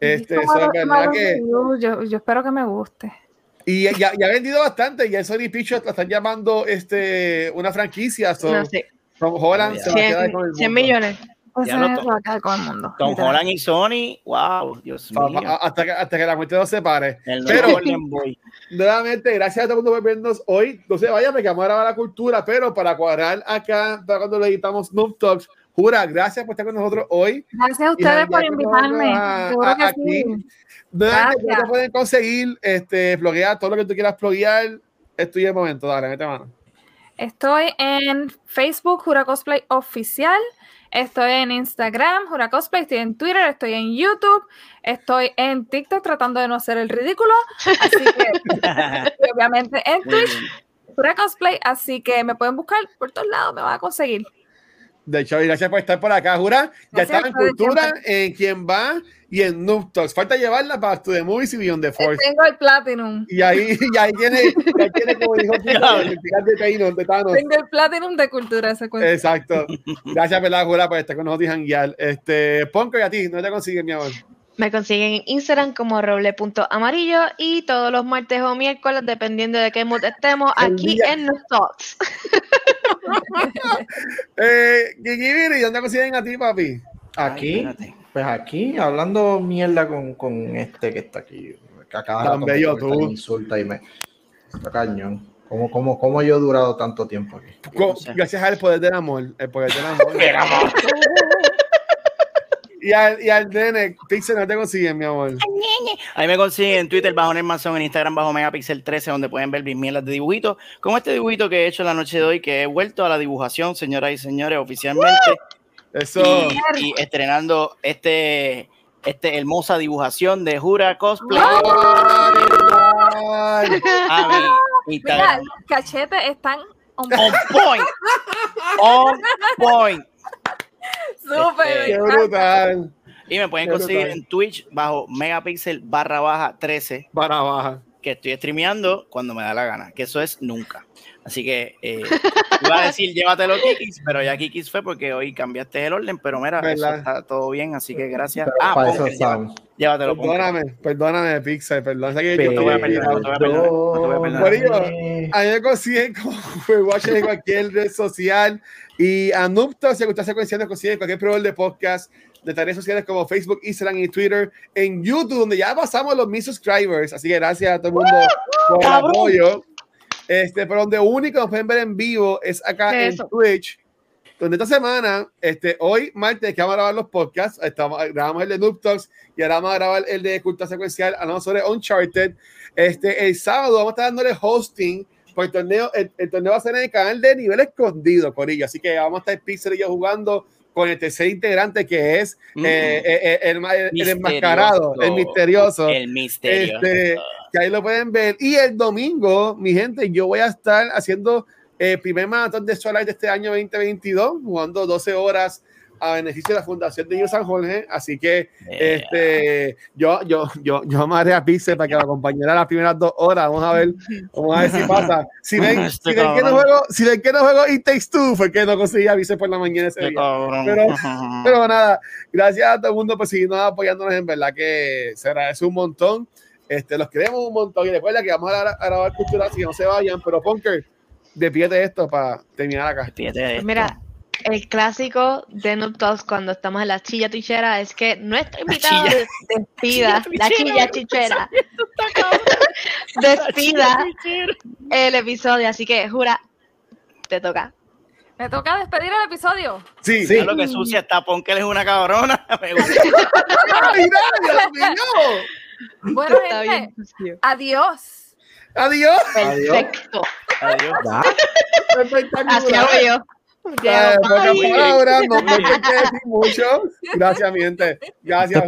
Este, eso es verdad que... yo, yo espero que me guste. Y ya, ya ha vendido bastante. Y el Sony Pictures la están llamando este, una franquicia. So, No sé, Tom Holland Ya. se va a quedar 100, con el 100 mundo. millones. Pues Ya se lo me to- va a quedar con el mundo. Tom. Holland y Sony, wow, Dios mío. Hasta que, hasta que la muerte no se pare. El Pero Boy. nuevamente, gracias a todo el mundo por vernos hoy. No se vayan, porque vamos a grabar la cultura, pero para cuadrar acá, para cuando le editamos Noob Talks, Jura, gracias por estar con nosotros hoy. Gracias a ustedes por invitarme. Seguro ah, que aquí, sí. Nuevamente, ¿dónde Gracias. te pueden conseguir, este, bloquear todo lo que tú quieras bloquear. Es tuyo el momento, dale, mete mano. Estoy en Facebook, Jura Cosplay Oficial. Estoy en Instagram, Jura Cosplay. Estoy en Twitter, estoy en YouTube. Estoy en TikTok tratando de no hacer el ridículo. Así que, obviamente, en Twitch. Jura Cosplay. Así que me pueden buscar por todos lados, me van a conseguir. De hecho, y gracias por estar por acá, Jura. Ya Gracias está en Cultura, en Quien Va y en Noob Talks. Falta llevarla para To The Movies y Beyond the Force. Tengo el Platinum. Y ahí, y ahí tiene, y ahí tiene, como dijo de Thanos, de Thanos. Tengo el Platinum de cultura. Ese cuento. Exacto. Gracias, ¿verdad, Jura, por estar con nosotros y janguear. Este, Ponco y a ti, ¿no te consigues, mi amor? Me consiguen en Instagram como roble.amarillo y todos los martes o miércoles, dependiendo de qué mood estemos, El aquí día. en los Talks. Eh, ¿dónde consiguen a ti, papi? Aquí, Ay, pues aquí, hablando mierda con, con este que está aquí. Que a cada Tan bello tú. me insulta y me. Está cañón. ¿Cómo, cómo, ¿Cómo yo he durado tanto tiempo aquí? Gracias al poder del amor. El poder del amor. y, al, y al nene, Pixel, ¿no te consiguen, mi amor? Ahí me consiguen en Twitter bajo Nelmanson, en Instagram bajo Megapixel 13, donde pueden ver mis mielas de dibujitos. Como este dibujito que he hecho la noche de hoy, que he vuelto a la dibujación, señoras y señores, oficialmente. Eso. Y, y estrenando este, este hermosa dibujación de Jura Cosplay Ay, a mi Mira, cachetes están on On point. On point. Súper. Este, qué brutal. Y me pueden Qué conseguir brutal. en Twitch bajo Megapixel barra baja 13. Para baja. que estoy streameando cuando me da la gana, que eso es nunca. Así que eh, iba a decir llévatelo Kikis, pero ya Kikis fue porque hoy cambiaste el orden, pero mira, eso está todo bien, así que gracias. Pero Ah, para Ponker, eso lléva- estamos. llévatelo, Ponker. Perdóname, perdóname, Pixel, perdón. Yo te voy a perdonar, no te voy a perdonar, no te voy a perdonar. Corillo, A mí me consiguen como Watcher en cualquier red social y a Nupto, si usted secuenciando, consiguen en cualquier proveedor de podcast de redes sociales como Facebook, Instagram y Twitter, en YouTube, donde ya pasamos los mil subscribers. Así que gracias a todo el mundo por el cabrón. apoyo. Este, pero donde único nos pueden ver en vivo es acá ¿Qué en es eso? Twitch. Donde esta semana, este, hoy martes, que vamos a grabar los podcasts, estamos, grabamos el de Noob Talks y ahora vamos a grabar el de Cultura Secuencial, hablamos sobre Uncharted. Este, el sábado vamos a estar dándole hosting por el torneo. El, el torneo va a ser en el canal de nivel escondido, Corillo. Así que vamos a estar Pixel y yo jugando con el tercer integrante que es Mm. eh, eh, eh, el, el- el Misterioso. enmascarado, el misterioso. El misterio. Este, que ahí lo pueden ver. Y el domingo, mi gente, yo voy a estar haciendo el primer maratón de Starlight de este año 2022, jugando 12 horas a beneficio de la Fundación de Niños San Jorge. Así que Eh, este, yo, yo, yo, yo amaré a Pixel para que me acompañara las primeras dos horas. Vamos a ver, vamos a ver si pasa. Si ven, Este si ven que no juego, si ven que no juego It Takes Two, fue que no conseguí a Pixel por la mañana ese qué día. cabrón. Pero- Pero nada, gracias a todo el mundo por seguirnos apoyándonos, en verdad que se agradece un montón. Este, los queremos un montón y recuerda que vamos a, gra- a grabar cultura así que no se vayan, pero Punker, despídete esto para terminar acá. Fíjate de esto. mira, el clásico de Noob Talks cuando estamos en la chilla tuchera es que nuestro invitado chilla. des- despida, la chilla tuchera, despida el episodio. Así que, Jura, te toca. Me toca despedir el episodio. Sí, Sí. Lo que sucia está, Ponker es una cabrona. Me gusta. ¡Ay, no, Dios mío! Bueno, Está gente, adiós. ¡Adiós! Perfecto. Adiós. Ya. Así hago yo. Ya, no, no hay que decir mucho. Gracias, mi gente. Gracias,